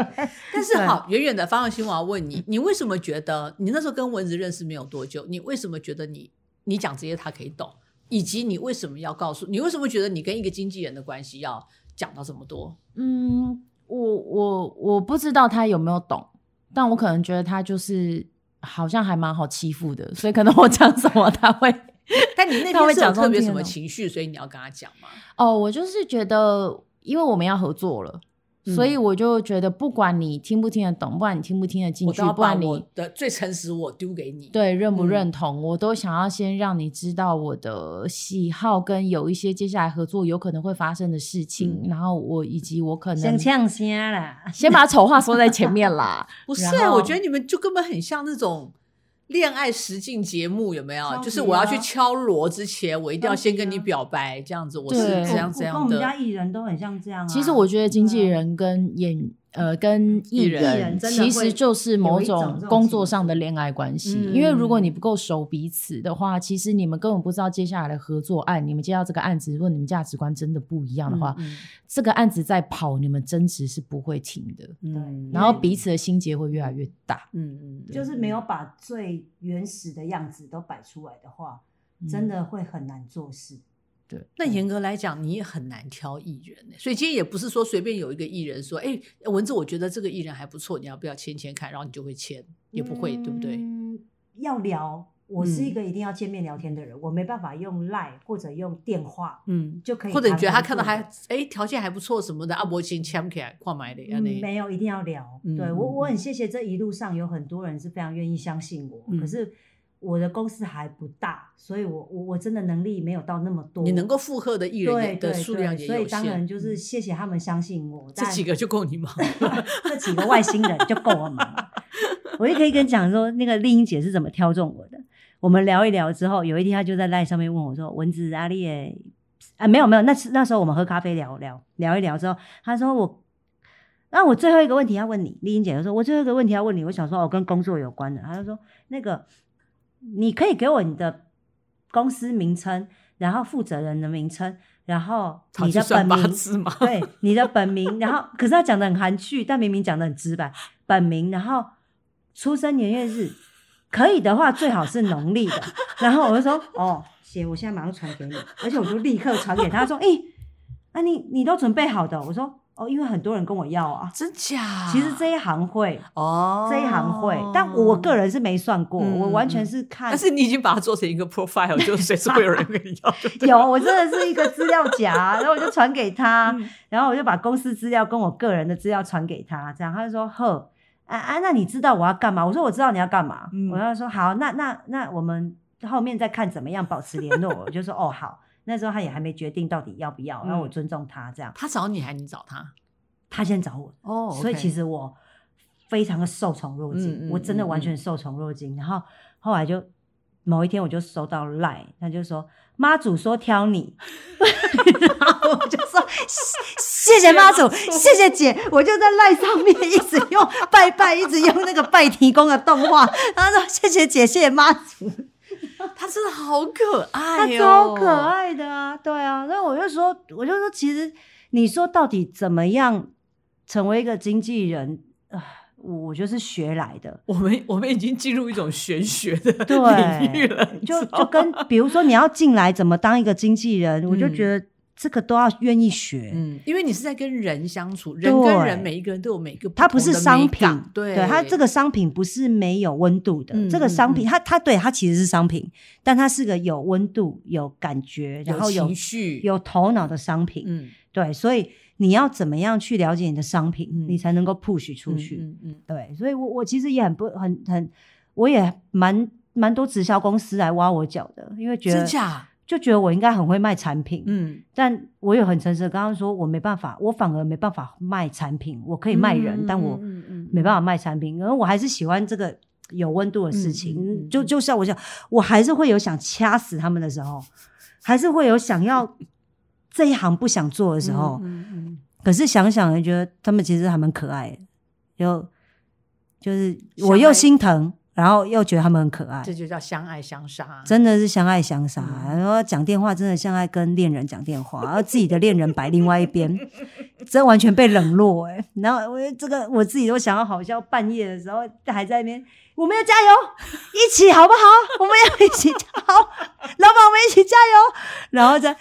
但是好，远远的方向心，我要问你，你为什么觉得你那时候跟蚊子认识没有多久，你为什么觉得你你讲这些他可以懂，以及你为什么要告诉你为什么觉得你跟一个经纪人的关系要讲到这么多？嗯，我我我不知道他有没有懂，但我可能觉得他就是好像还蛮好欺负的，所以可能我讲什么他会 但你那天是有假装特别什么情绪，所以你要跟他讲吗？哦，我就是觉得，因为我们要合作了。所以嗯我就觉得，不管你听不听得懂，不管你听不听得进去，我不管你我的最诚实我丢给你。，对认不嗯认同，我都想要先让你知道我的喜好，跟有一些接下来合作有可能会发生的事情，嗯然后我以及我可能先呛先啦，先把丑话说在前面啦。不是我觉得你们就根本很像那种恋爱实境节目，有没有？就是我要去啊。敲锣之前，我一定要先跟你啊表白，这样子我是对。这样怎样的。艺人都很像这样啊。其实我觉得经纪人跟演呃跟艺艺人其实就是某种工作上的恋爱关系。因为如果你嗯不够熟彼此的话，其实你们根本不知道接下来的合作案，你们接到这个案子，如果你们价值观真的不一样的话，嗯这个案子在跑，你们争执是不会停的，嗯然后彼此的心结会越来越大。嗯嗯，就是没有把最原始的样子都摆出来的话，真的会很难做事。对，那严格来讲，你也很难挑艺人欸所以今天也不是说随便有一个艺人说，哎，文子，我觉得这个艺人还不错，你要不要签签看？然后你就会签，也不会，对不对？嗯，要聊，我是一个一定要见面聊天的人，我没办法用赖或者用电话嗯，就可以。或者你觉得他看到还哎条件还不错什么的，啊，我先签起来，换买的，嗯，没有，一定要聊。嗯对我，嗯我很谢谢这一路上有很多人是非常愿意相信我，嗯可是我的公司还不大，所以我我我真的能力没有到那么多。你能够负荷的艺人的数量也有限，所以当然就是嗯谢谢他们相信我。但这几个就够你忙了。这几个外星人就够我忙了。我就可以跟你讲说，那个丽英姐是怎么挑中我的。我们聊一聊之后，有一天她就在赖上面问我说：“蚊子阿丽耶啊，没有没有，那是那时候我们喝咖啡聊聊聊一聊之后，她说我，那我最后一个问题要问你，丽英姐就说，我最后一个问题要问你，我想说哦，跟工作有关的。她就说那个，你可以给我你的公司名称，然后负责人的名称，然后你的本名，对你的本名，然后可是他讲的很含蓄，但明明讲的很直白，本名，然后出生年月日，可以的话最好是农历的。然后我就说哦，行，我现在马上传给你，而且我就立刻传给他，他说，诶，啊你你都准备好的？我说哦，因为很多人跟我要啊。真假？其实这一行会，哦，这一行会，但我个人是没算过，嗯我完全是看。但是你已经把它做成一个 profile，就随时会有人跟你要，有，我真的是一个资料夹，然后我就传给他，嗯然后我就把公司资料跟我个人的资料传给他，这样他就说呵，啊啊，那你知道我要干嘛？我说我知道你要干嘛，嗯我要说好，那那那我们后面再看怎么样保持联络。我就说哦好，那时候他也还没决定到底要不要，然后我嗯。尊重他这样，他找你还是你找他？他先找我，哦所以其实我非常的受宠若惊，我真的完全受宠若惊。然后后来就某一天我就收到赖，他就说妈祖说挑你，然后我就说谢谢谢妈祖，谢谢姐，我就在赖上面一直用拜拜，一直用那个拜提供的动画，他说谢谢姐，谢谢妈祖，他真的好可爱哦，超可。爱的啊，对啊，所以我就说，我就说，其实你说到底怎么样成为一个经纪人啊？我就是学来的，我们我们已经进入一种玄学的对领域了，就就跟比如说你要进来怎么当一个经纪人，我就嗯觉得这个都要愿意学。嗯，因为你是在跟人相处，人跟人每一个人都有每一个它不是同的美商品感，对它这个商品不是没有温度的。嗯这个商品，它它对它其实是商品，但它是个有温度、有感觉，然后有情绪有头脑的商品。嗯对，所以你要怎么样去了解你的商品，嗯你才能够 push 出去。嗯嗯对，所以我我其实也很不很很，我也蛮蛮多直销公司来挖我脚的，因为觉得真假就觉得我应该很会卖产品，嗯，但我也很诚实的跟他们说，我没办法，我反而没办法卖产品，我可以卖人，但我没办法卖产品，因为我还是喜欢这个有温度的事情。就就像我想，我还是会有想掐死他们的时候，还是会有想要这一行不想做的时候。嗯嗯可是想想也觉得他们其实还蛮可爱的，就就是我又心疼，然后又觉得他们很可爱这，就叫相爱相杀。真的是相爱相杀。嗯然后讲电话真的像在跟恋人讲电话，然后自己的恋人摆另外一边，真完全被冷落哎、然后我这个我自己都想要好笑，半夜的时候还在那边。我们要加油，一起好不好？我们要一起好，老板，我们一起加油。然后再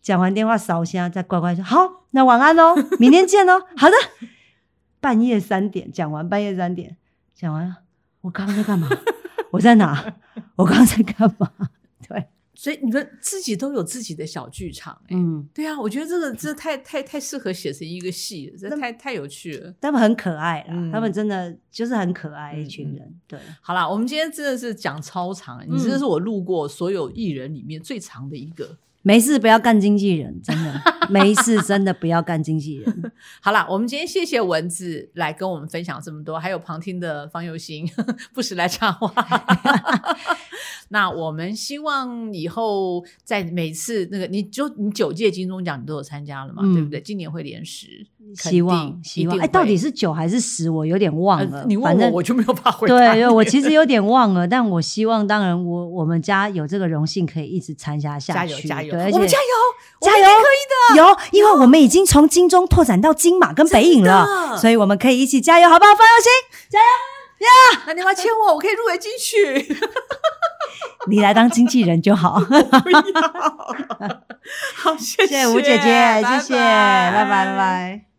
讲完电话扫下，再乖乖说好，那晚安喽，明天见喽。好的，半夜三点讲完，半夜三点讲完，我刚刚在干嘛？我在哪？我刚刚在干嘛？对，所以你们自己都有自己的小剧场、欸，嗯，对啊，我觉得这个 这太太太适合写成一个戏了，这太太有趣了。他们很可爱啦，嗯他们真的就是很可爱一群人。对，好啦，我们今天真的是讲超长，你嗯真的是我录过所有艺人里面最长的一个。没事，不要干经纪人，真的 没事，真的不要干经纪人。好啦，我们今天谢谢文字来跟我们分享这么多，还有旁听的方佑兴 不时来插话。那我们希望以后在每次那个，你就你九届金钟奖你都有参加了嘛，嗯对不对？今年会连十，希望希望，哎，到底是九还是十？我有点忘了。呃你问我，我就没有办法回答对，对我其实有点忘了，但我希望，当然我我们家有这个荣幸可以一直参加下加去，油加油，对，而且我们加油加油，可以的，有，因为我们已经从金钟拓展到金马跟北影了，所以我们可以一起加油，好不好？方佑兴，那你要不要签我，我可以入围金曲。你来当经纪人就好。不要，好，谢谢谢吴姐姐，拜谢谢，拜拜拜拜。